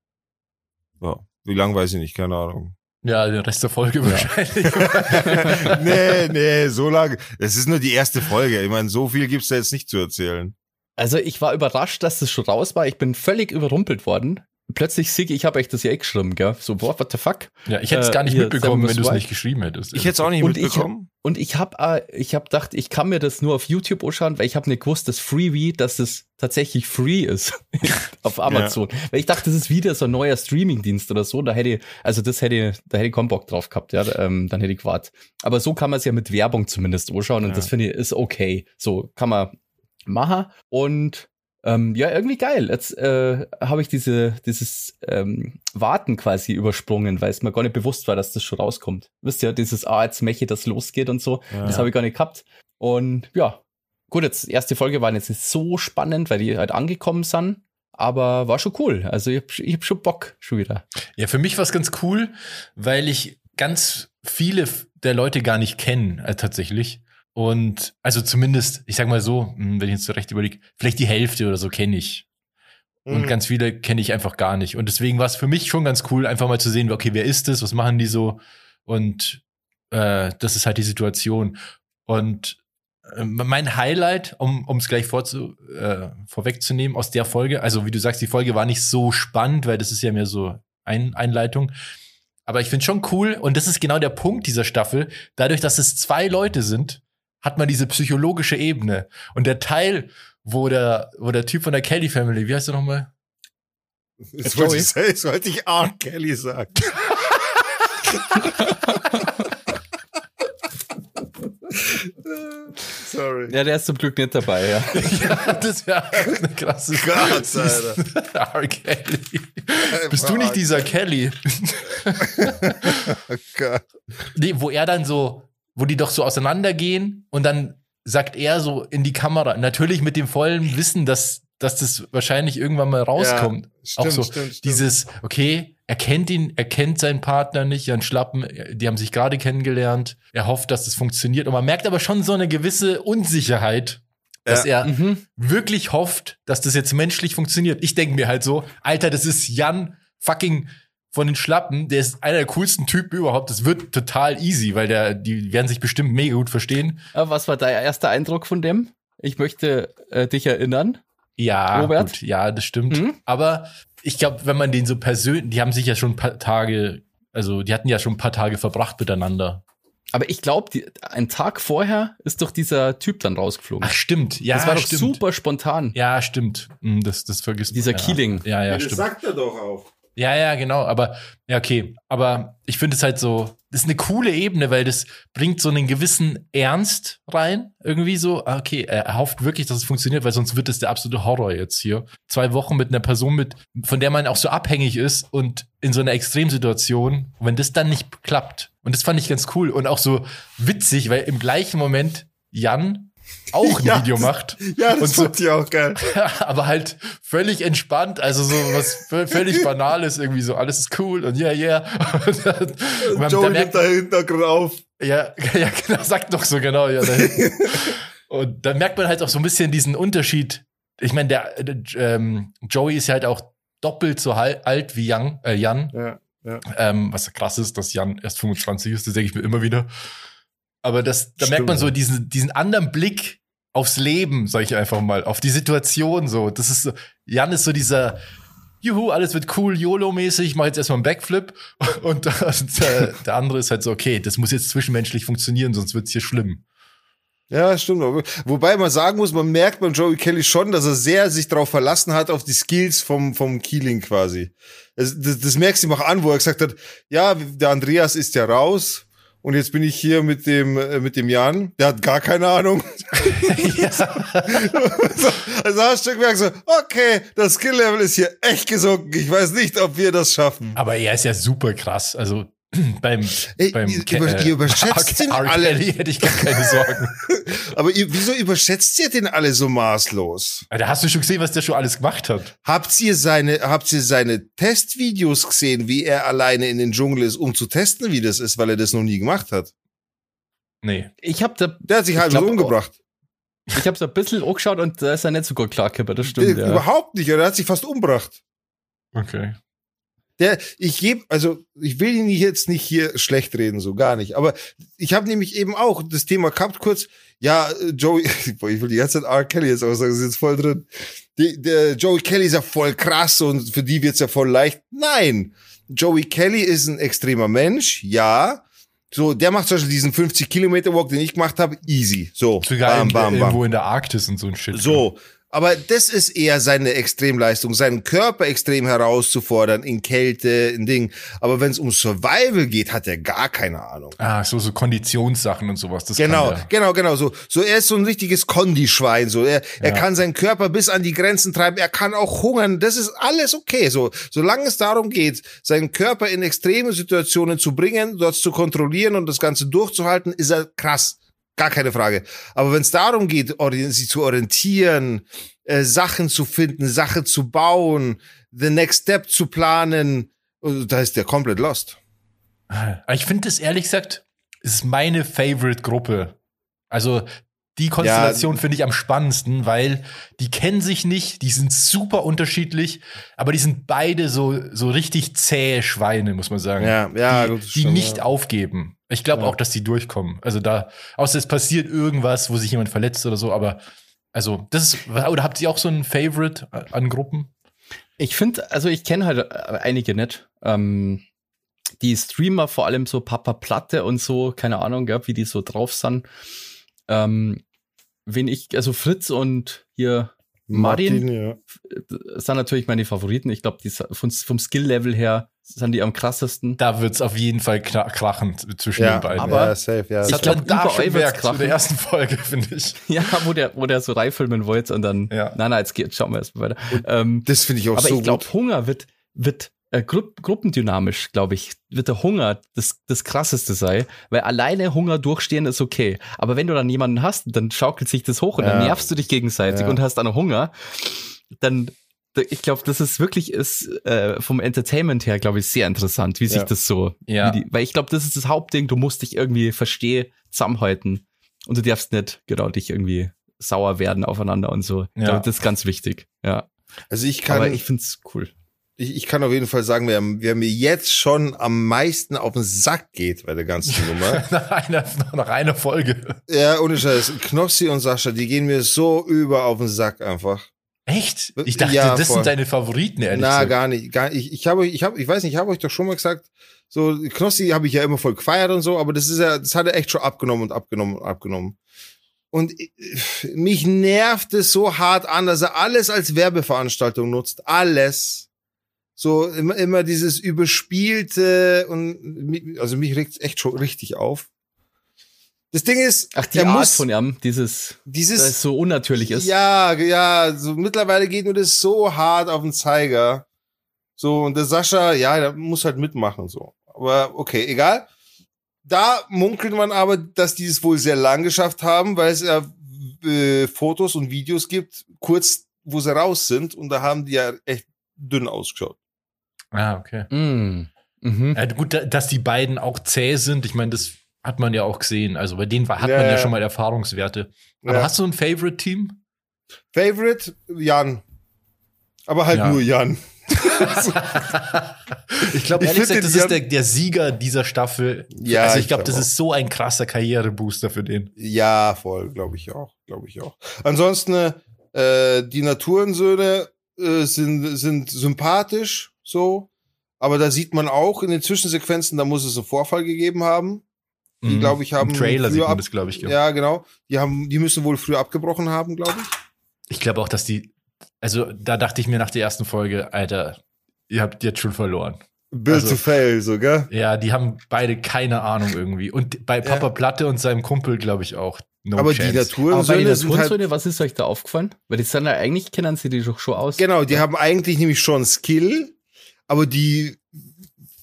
Ja, wie lang weiß ich nicht, keine Ahnung. Ja, der Rest der Folge wahrscheinlich. nee, nee, so lange. Es ist nur die erste Folge. Ich meine, so viel gibt's da jetzt nicht zu erzählen. Also ich war überrascht, dass das schon raus war. Ich bin völlig überrumpelt worden. Plötzlich sehe ich, ich habe echt das ja eh geschrieben, gell? So, what, what the fuck? Ja, ich hätte es Äh, gar nicht hier, mitbekommen, wenn du es nicht geschrieben hättest. Ich hätte es auch nicht Und ich- mitbekommen. Und ich habe äh, ich hab gedacht, ich kann mir das nur auf YouTube anschauen, weil ich habe nicht gewusst, dass Freebie, dass es tatsächlich free ist auf Amazon. Weil ich dachte, das ist wieder so ein neuer Streamingdienst oder so. Da hätte ich, also das hätte ich, da hätte ich keinen Bock drauf gehabt, ja. Ähm, dann hätte ich gewartet. Aber so kann man es ja mit Werbung zumindest anschauen und Ja. das finde ich ist okay. So kann man machen. Und ähm, ja, irgendwie geil. Jetzt äh, habe ich diese, dieses ähm, Warten quasi übersprungen, weil es mir gar nicht bewusst war, dass das schon rauskommt. Wisst ihr, dieses, ah, jetzt Meche, das losgeht und so. Ja. Das habe ich gar nicht gehabt. Und ja, gut, jetzt erste Folge waren jetzt nicht so spannend, weil die halt angekommen sind. Aber war schon cool. Also ich hab, ich hab schon Bock schon wieder. Ja, für mich war es ganz cool, weil ich ganz viele der Leute gar nicht kenne, äh, tatsächlich. Und also zumindest, ich sag mal so, mh, wenn ich jetzt so recht überlege, vielleicht die Hälfte oder so kenne ich. Und Mhm. ganz viele kenne ich einfach gar nicht. Und deswegen war es für mich schon ganz cool, einfach mal zu sehen, okay, wer ist das, was machen die so? Und äh, das ist halt die Situation. Und äh, mein Highlight, um es gleich vorzu, äh, vorwegzunehmen aus der Folge, also wie du sagst, die Folge war nicht so spannend, weil das ist ja mehr so ein Einleitung. Aber ich finde schon cool, und das ist genau der Punkt dieser Staffel, dadurch, dass es zwei Leute sind, hat man diese psychologische Ebene. Und der Teil, wo der, wo der Typ von der Kelly Family, wie heißt der nochmal? Das wollte ich, sagen, das wollte ich R. Kelly sagen. Sorry. Ja, der ist zum Glück nicht dabei, ja. ja, das wäre eine krasse Gott, Alter. R. Kelly. Bist du nicht dieser Kelly? Oh Gott. Nee, wo er dann so, wo die doch so auseinandergehen und dann sagt er so in die Kamera, natürlich mit dem vollen Wissen, dass, dass das wahrscheinlich irgendwann mal rauskommt. Stimmt, Auch so stimmt, stimmt. Dieses, okay, er kennt ihn, er kennt seinen Partner nicht, Jan Schlappen, die haben sich gerade kennengelernt. Er hofft, dass das funktioniert. Und man merkt aber schon so eine gewisse Unsicherheit, dass er Mhm. wirklich hofft, dass das jetzt menschlich funktioniert. Ich denke mir halt so, Alter, das ist Jan fucking von den Schlappen, der ist einer der coolsten Typen überhaupt. Das wird total easy, weil der, die werden sich bestimmt mega gut verstehen. Aber was war dein erster Eindruck von dem? Ich möchte äh, dich erinnern. Ja, Robert? gut, ja, das stimmt. Mhm. Aber ich glaube, wenn man den so persönlich, die haben sich ja schon ein paar Tage, also die hatten ja schon ein paar Tage verbracht miteinander. Aber ich glaube, ein Tag vorher ist doch dieser Typ dann rausgeflogen. Ach, stimmt. Ja, das war doch stimmt. super spontan. Ja, stimmt. Hm, Das, das vergisst Dieser man. ja. Keeling. Ja, ja, das stimmt. sagt er doch auch. Ja, ja, genau. Aber, ja, okay. Aber ich finde es halt so, das ist eine coole Ebene, weil das bringt so einen gewissen Ernst rein. Irgendwie so, ah, okay, er hofft wirklich, dass es funktioniert, weil sonst wird es der absolute Horror jetzt hier. Zwei Wochen mit einer Person, mit, von der man auch so abhängig ist und in so einer Extremsituation, wenn das dann nicht klappt. Und das fand ich ganz cool und auch so witzig, weil im gleichen Moment Jan auch ein Ja, Video macht. Ja, das Und so- ich auch geil. aber halt völlig entspannt, also so was vö- völlig Banales, irgendwie so, alles ist cool und yeah, yeah. Und dann, man, da nimmt da hinten auf. ja, ja, genau, sagt doch so genau, ja. Da und dann merkt man halt auch so ein bisschen diesen Unterschied. Ich meine, der, ähm, Joey ist ja halt auch doppelt so alt wie Jan, äh, Jan Ja, ja. ähm, was krass ist, dass Jan erst 25 ist, das denke ich mir immer wieder. Aber das, da merkt Stimmt, man so diesen, diesen anderen Blick aufs Leben, sag ich einfach mal, auf die Situation so. Das ist so, Jan ist so dieser, juhu, alles wird cool, YOLO-mäßig, ich mach jetzt erstmal einen Backflip. Und, der, der andere ist halt so, okay, das muss jetzt zwischenmenschlich funktionieren, sonst wird's hier schlimm. Ja, stimmt. Wobei man sagen muss, man merkt beim Joey Kelly schon, dass er sehr sich darauf verlassen hat, auf die Skills vom, vom Keeling quasi. Das, das, das merkst du ihm auch an, wo er gesagt hat, ja, der Andreas ist ja raus. Und jetzt bin ich hier mit dem, äh, mit dem Jan. Der hat gar keine Ahnung. ja. also hast du gemerkt so, okay, das Skill-Level ist hier echt gesunken. Ich weiß nicht, ob wir das schaffen. Aber er ist ja super krass. Also beim, Ey, beim ihr, Ke- über, äh, ihr überschätzt den R. alle. Kelly hätte ich gar keine Sorgen. Aber ihr, wieso überschätzt ihr den alle so maßlos? Da hast du schon gesehen, was der schon alles gemacht hat. Habt ihr seine, habt ihr seine Testvideos gesehen, wie er alleine in den Dschungel ist, um zu testen, wie das ist, weil er das noch nie gemacht hat? Nee. Ich habe da, Der hat sich Ich halb glaub, umgebracht. ich hab so ein bisschen angeschaut und da ist er nicht so gut klargekommen, das stimmt. Der, Ja. Überhaupt nicht, er hat sich fast umgebracht. Okay. Der, ich gebe, also ich will ihn jetzt nicht hier schlecht reden, so gar nicht. Aber ich habe nämlich eben auch das Thema gehabt, kurz, ja, äh, Joey, ich will die ganze Zeit R. Kelly jetzt auch sagen, ist jetzt voll drin. Die, der Joey Kelly ist ja voll krass und für die wird's ja voll leicht. Nein, Joey Kelly ist ein extremer Mensch, ja. So, der macht zum Beispiel diesen 50 Kilometer Walk, den ich gemacht habe, easy. So, Sogar bam, bam, bam. irgendwo in der Arktis und so ein Shit. So. Aber das ist eher seine Extremleistung, seinen Körper extrem herauszufordern in Kälte, in Ding. Aber wenn es um Survival geht, hat er gar keine Ahnung. Ah, so, so Konditionssachen und sowas. Das Genau, genau, genau. So, so er ist so ein richtiges Kondischwein. So, er, er Ja. kann seinen Körper bis an die Grenzen treiben. Er kann auch hungern. Das ist alles okay. So, solange es darum geht, seinen Körper in extreme Situationen zu bringen, dort zu kontrollieren und das Ganze durchzuhalten, ist er krass. Gar keine Frage. Aber wenn es darum geht, sich zu orientieren, äh, Sachen zu finden, Sachen zu bauen, the next step zu planen, äh, da ist der komplett lost. Ich finde das ehrlich gesagt, ist meine Favorite-Gruppe. Also die Konstellation finde ich am spannendsten, weil die kennen sich nicht, die sind super unterschiedlich, aber die sind beide so, so richtig zähe Schweine, muss man sagen. Ja, ja, die, die stimmt, nicht ja. aufgeben. Ich glaube Ja. auch, dass die durchkommen. Also da, außer es passiert irgendwas, wo sich jemand verletzt oder so, aber also das ist, oder habt ihr auch so ein Favorite an Gruppen? Ich finde, also ich kenne halt äh, einige nicht. Ähm, die Streamer, vor allem so Papa Platte und so, keine Ahnung, gell, wie die so drauf sind. Ähm, wen ich, also Fritz und hier Martin, ja. äh, sind natürlich meine Favoriten. Ich glaube, die sind vom, vom Skill-Level her sind die am krassesten. Da wird's auf jeden Fall kna- krachen zwischen Ja, den beiden. aber- ja, safe, ja. Das Ich hat glaub, man da schon in krachen. der ersten Folge, finde ich. Ja, wo der, wo der so reifilmen wollte und dann, Ja. nein, nein, jetzt geht, schauen wir erstmal weiter. Ähm, Das finde ich auch aber so ich glaube. Hunger wird, wird äh, Gru gruppendynamisch, glaube ich, wird der Hunger das, das krasseste sei, weil alleine Hunger durchstehen ist okay. Aber wenn du dann jemanden hast, dann schaukelt sich das hoch und dann Ja. nervst du dich gegenseitig Ja. und hast dann Hunger, dann ich glaube, das ist wirklich ist äh, vom Entertainment her, glaube ich, sehr interessant, wie sich Ja. das so, Ja. wie die, weil ich glaube, das ist das Hauptding. Du musst dich irgendwie verstehen, zusammenhalten und du darfst nicht genau dich irgendwie sauer werden aufeinander und so. Ich Ja. glaube, das ist ganz wichtig. Ja, Also ich kann, aber ich ich, find's cool. ich, kann auf jeden Fall sagen, wer, wer mir jetzt schon am meisten auf den Sack geht bei der ganzen Nummer. nach, einer, nach einer Folge. ja, ohne Scheiß. Knossi und Sascha, die gehen mir so über auf den Sack einfach. Echt? Ich dachte, Ja, das voll. sind deine Favoriten, ehrlich Na, gesagt. gar nicht. Gar, ich, ich habe, ich habe, ich weiß nicht, ich habe euch doch schon mal gesagt, so Knossi habe ich ja immer voll gefeiert und so, aber das ist ja, das hat er echt schon abgenommen und abgenommen und abgenommen. Und ich- mich nervt es so hart an, dass er alles als Werbeveranstaltung nutzt. Alles. So immer, immer dieses überspielte und also mich regt echt schon richtig auf. Das Ding ist, Ach, die Art muss von ihm, dieses, dieses das so unnatürlich ist. Ja, ja, so mittlerweile geht mir das so hart auf den Zeiger. So, und der Sascha, ja, der muss halt mitmachen, so. Aber okay, egal. Da munkelt man aber, dass die es wohl sehr lang geschafft haben, weil es ja äh, Fotos und Videos gibt, kurz, wo sie raus sind, und da haben die ja echt dünn ausgeschaut. Ah, okay. Mm. Mhm. Ja, gut, da- dass die beiden auch zäh sind, ich meine, das hat man ja auch gesehen. Also bei denen war- hat Ja, man ja ja. schon mal Erfahrungswerte. Aber Ja. hast du ein Favorite-Team? Favorite, Jan. Aber halt nur Jan. ich glaube, Ich ehrlich gesagt, das ist der, der Sieger dieser Staffel. Ja, also ich glaube, glaub das ist so ein krasser Karrierebooster für den. Ja, voll, glaube ich auch, glaube ich auch. Ansonsten, äh, die Naturensöhne äh, sind, sind sympathisch, so. Aber da sieht man auch in den Zwischensequenzen, da muss es einen Vorfall gegeben haben. Die, Mhm. glaub ich, haben Im Trailer sieht man das, glaube ich. Ja, genau. Die haben, die müssen wohl früher abgebrochen haben, glaube ich. Ich glaube auch, dass die, also da dachte ich mir nach der ersten Folge, Alter, ihr habt jetzt schon verloren. Build Also- to fail, so, gell? Ja, die haben beide keine Ahnung irgendwie. Und bei Papa Platte und seinem Kumpel, glaube ich, auch. No Aber chance. die Naturensöhne sind halt, was ist euch da aufgefallen? Weil die sind ja eigentlich, kennen sie die doch schon aus. genau, die haben eigentlich nämlich schon Skill, aber die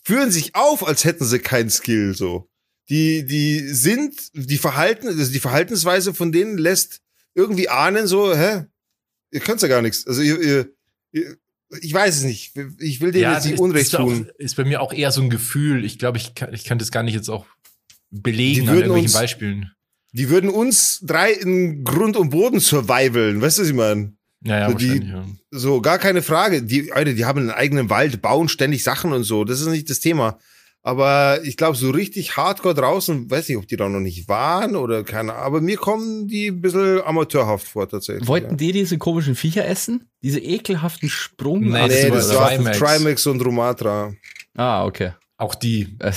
führen sich auf, als hätten sie keinen Skill, so. Die, die sind, die Verhalten, also die Verhaltensweise von denen lässt irgendwie ahnen, so, hä? Ihr könnt's ja gar nichts. Also ihr, ihr, ihr ich weiß es nicht. Ich will denen jetzt nicht Unrecht ist, auch, tun. ist bei mir auch eher so ein Gefühl. Ich glaube, ich kann, ich kann das gar nicht jetzt auch belegen an irgendwelchen uns- Beispielen. Die würden uns drei in Grund und Boden survivalen. Weißt du, was ich meine? Ja, ja, so die-. Ja. So, gar keine Frage. Die, Alter, die haben einen eigenen Wald, bauen ständig Sachen und so. Das ist nicht das Thema. Aber ich glaube, so richtig hardcore draußen, weiß nicht, ob die da noch nicht waren oder keine Ahnung. Aber mir kommen die ein bisschen amateurhaft vor, tatsächlich. Wollten ja. die diese komischen Viecher essen? Diese ekelhaften Sprung? Nee, Nee, das das war Trimax. Trimax. Und Romatra. Ah, okay. Auch die, Äh,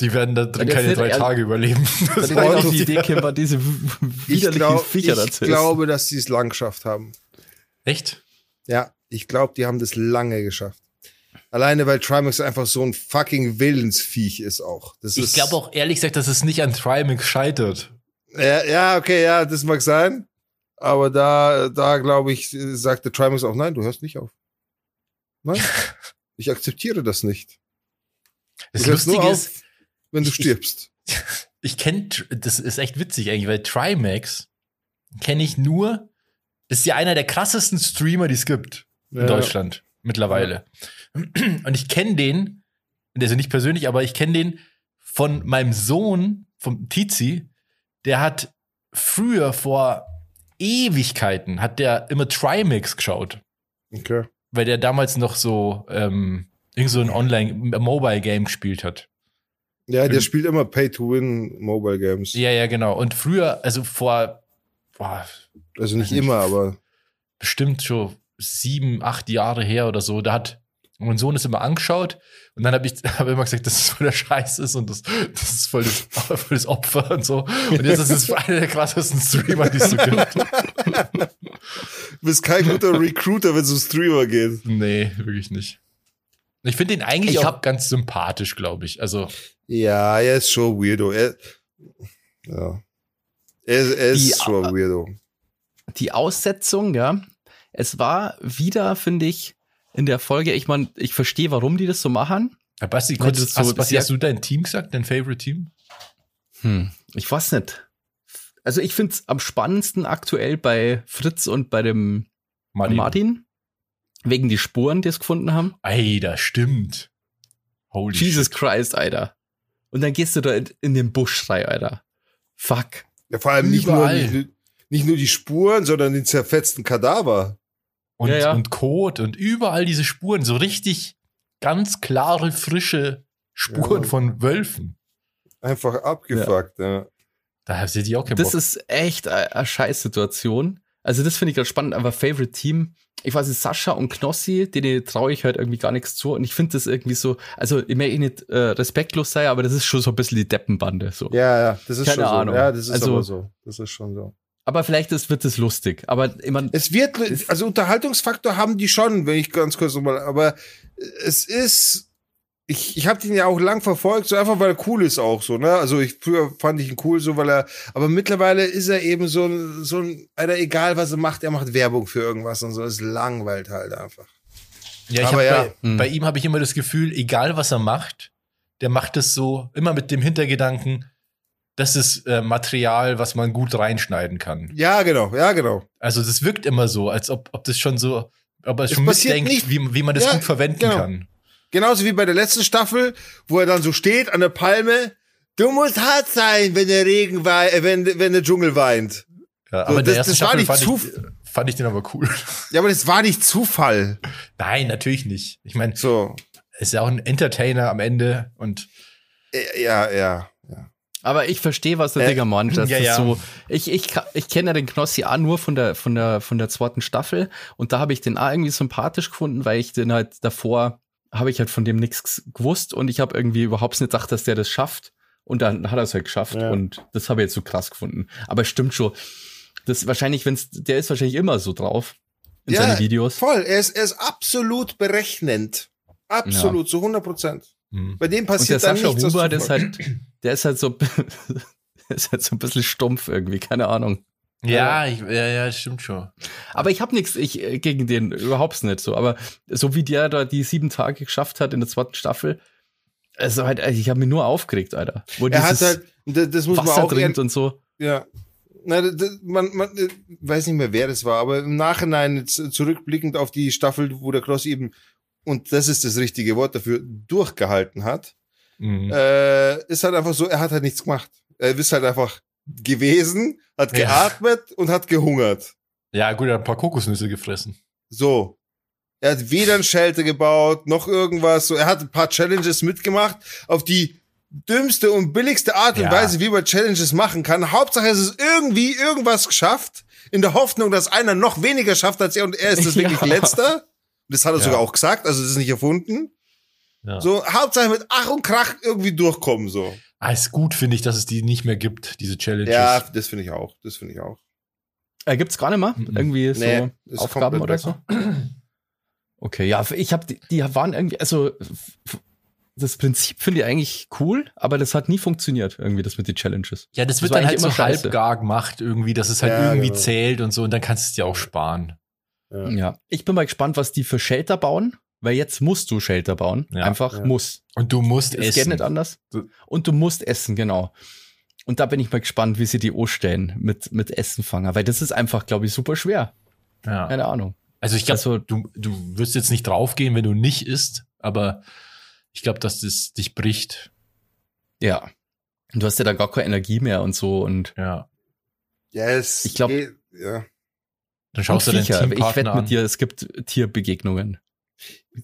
die werden da drin Ja, keine drei Tage überleben. Da Das ich war auf doch die Idee gekommen, diese Ich, widerlichen glaub, Viecher ich dazu glaube, dass sie es lang geschafft haben. Echt? Ja, ich glaube, die haben das lange geschafft. Alleine, weil Trimax einfach so ein fucking Willensviech ist auch. Das Ich ist, glaube auch ehrlich gesagt, dass es nicht an Trimax scheitert. Ja, ja, okay, ja, das mag sein. Aber da, da glaube ich, sagte Trimax auch, nein, du hörst nicht auf. Nein, ich akzeptiere das nicht. Das du Lustige nur ist, auf, wenn du ich- stirbst. ich kenne, das ist echt witzig eigentlich, weil Trimax kenne ich nur, das ist ja einer der krassesten Streamer, die es gibt in Ja. Deutschland mittlerweile. Und ich kenne den, also nicht persönlich, aber ich kenne den von meinem Sohn, vom Tizi, der hat früher vor Ewigkeiten, hat der immer Trimax geschaut, Okay. weil der damals noch so, ähm, irgend so ein Online-Mobile-Game gespielt hat. Ja, der Ähm, spielt immer Pay-to-Win Mobile Games. Ja, ja, genau. Und früher, also vor, boah, Also nicht Weiß nicht. immer, aber bestimmt schon sieben, acht Jahre her oder so, da hat mein Sohn es immer angeschaut und dann habe ich hab immer gesagt, dass es voll der Scheiß ist und das, das ist voll das, voll das Opfer und so. Und jetzt ist es einer der krassesten Streamer, die es so gibt. du bist kein guter Recruiter, wenn es um Streamer geht. Nee, wirklich nicht. Ich finde ihn eigentlich Ich auch ganz sympathisch, glaube ich. Also, Ja, er ist schon weirdo. Er, ja. Er, ist- er ist Die- schon weirdo. die Aussetzung, ja, es war wieder, finde ich, in der Folge, ich meine, ich verstehe, warum die das so machen. Herr Basti, kurz, so hast, Basti, hast du dein Team gesagt, dein Favorite Team? Hm, ich weiß nicht. Also ich finde es am spannendsten aktuell bei Fritz und bei dem Martin. Martin. Wegen die Spuren, die es gefunden haben. Ey, das stimmt. Holy Jesus shit. Christ, Alter. Und dann gehst du da in, in den Busch rein, Alter. Fuck. Ja, vor allem nicht nur, nicht, nicht nur die Spuren, sondern den zerfetzten Kadaver. Und, Ja, ja. und Kot und überall diese Spuren, so richtig ganz klare, frische Spuren Ja. von Wölfen. Einfach abgefuckt, ja. Da hätte ich auch keinen Das Bock. ist echt eine Scheißsituation. Also das finde ich ganz spannend, aber Favorite Team, ich weiß nicht, Sascha und Knossi, denen traue ich halt irgendwie gar nichts zu. Und ich finde das irgendwie so, also ich möchte nicht äh, respektlos sein, aber das ist schon so ein bisschen die Deppenbande. So. Ja, ja, das ist Keine schon Ahnung. so. Ja, das ist Also- aber so. Das ist schon so. Aber vielleicht ist, wird es lustig. Aber immer. Es wird, also Unterhaltungsfaktor haben die schon, wenn ich ganz kurz nochmal, aber es ist, ich, ich habe den ja auch lang verfolgt, so einfach weil er cool ist auch so, ne? Also ich früher fand ich ihn cool, so weil er, aber mittlerweile ist er eben so ein, so ein, Alter, egal was er macht, er macht Werbung für irgendwas und so, es langweilt halt einfach. Ja, ich Aber hab ja. Bei, Hm. bei ihm habe ich immer das Gefühl, egal was er macht, der macht es so, immer mit dem Hintergedanken, das ist äh, Material, was man gut reinschneiden kann. Ja, genau, ja, genau. Also das wirkt immer so, als ob, ob das schon so, ob er Es schon mitdenkt, nicht. wie, wie man das Ja, gut verwenden genau. kann. Genauso wie bei der letzten Staffel, wo er dann so steht an der Palme. Du musst hart sein, wenn der Regen wei äh, wenn, wenn der Dschungel weint. Ja, So, aber der das- das war nicht fand ich, fand ich den aber cool. Ja, aber das war nicht Zufall. Nein, natürlich nicht. Ich meine, So. ist ja auch ein Entertainer am Ende und Äh, ja, ja. Aber ich verstehe, was der Äh, Digger meint. Das ja, ist ja. so. Ich, ich, ich kenne ja den Knossi auch nur von der, von der, von der zweiten Staffel. Und da habe ich den auch irgendwie sympathisch gefunden, weil ich den halt davor habe ich halt von dem nichts gewusst und ich habe irgendwie überhaupt nicht gedacht, dass der das schafft. Und dann hat er es halt geschafft Ja. und das habe ich jetzt so krass gefunden. Aber es stimmt schon. Das wahrscheinlich, wenn's, der ist wahrscheinlich immer so drauf in Ja, seinen Videos. Voll, er ist, er ist absolut berechnend. Absolut, zu 100 Prozent. Hm. Bei dem passiert dann Sascha nichts. Huber, der ist halt, der ist halt so, der ist halt so ein bisschen stumpf irgendwie, keine Ahnung. Ja, ich, ja, ja, stimmt schon. Aber ich habe nichts ich, äh, gegen den, überhaupt nicht so. Aber so wie der da die sieben Tage geschafft hat in der zweiten Staffel, also halt, ich habe mich nur aufgeregt, Alter. Wo Er hat dieses halt, das, muss Wasser man auch trinkt und so. Ja. Na, das, man, man äh, weiß nicht mehr, wer das war, aber im Nachhinein jetzt zurückblickend auf die Staffel, wo der Cross eben, und das ist das richtige Wort dafür, durchgehalten hat, Mhm. äh, ist halt einfach so, er hat halt nichts gemacht. Er ist halt einfach gewesen, hat Ja. geatmet und hat gehungert. Ja, gut, er hat ein paar Kokosnüsse gefressen. So. Er hat weder ein Shelter gebaut, noch irgendwas. So, er hat ein paar Challenges mitgemacht, auf die dümmste und billigste Art und Ja. Weise, wie man Challenges machen kann. Hauptsache, es ist irgendwie irgendwas geschafft, in der Hoffnung, dass einer noch weniger schafft als er und er ist das wirklich Ja. letzter. Das hat er Ja. sogar auch gesagt, also das ist nicht erfunden. Ja. So, Hauptsache mit Ach und Krach irgendwie durchkommen, so. Ah, ist gut, finde ich, dass es die nicht mehr gibt, diese Challenges. Ja, das finde ich auch. Das finde ich auch. Äh, gibt's gar nicht mal? Mhm. Irgendwie so Nee, ist Aufgaben oder so? Okay, ja, ich habe die, die waren irgendwie, also das Prinzip finde ich eigentlich cool, aber das hat nie funktioniert, irgendwie, das mit den Challenges. Ja, das Das wird dann halt so halbgar gemacht irgendwie, dass es halt Ja, irgendwie genau. zählt und so und dann kannst du es dir auch sparen. Ja. Ja. Ich bin mal gespannt, was die für Shelter bauen, weil jetzt musst du Shelter bauen. Ja. Einfach Ja. muss. Und du musst Es geht essen. nicht anders. Und du musst essen, genau. Und da bin ich mal gespannt, wie sie die O stellen mit, mit Essenfanger, weil das ist einfach, glaube ich, super schwer. Ja. Keine Ahnung. Also ich glaube, Also- du, du wirst jetzt nicht draufgehen, wenn du nicht isst, aber ich glaube, dass das dich bricht. Ja. Und du hast ja da gar keine Energie mehr und so und, Ja. Ja, es Ich glaub- geht- ja. Dann und schaust du deinen Viecher. Ich wette mit dir, es gibt Tierbegegnungen.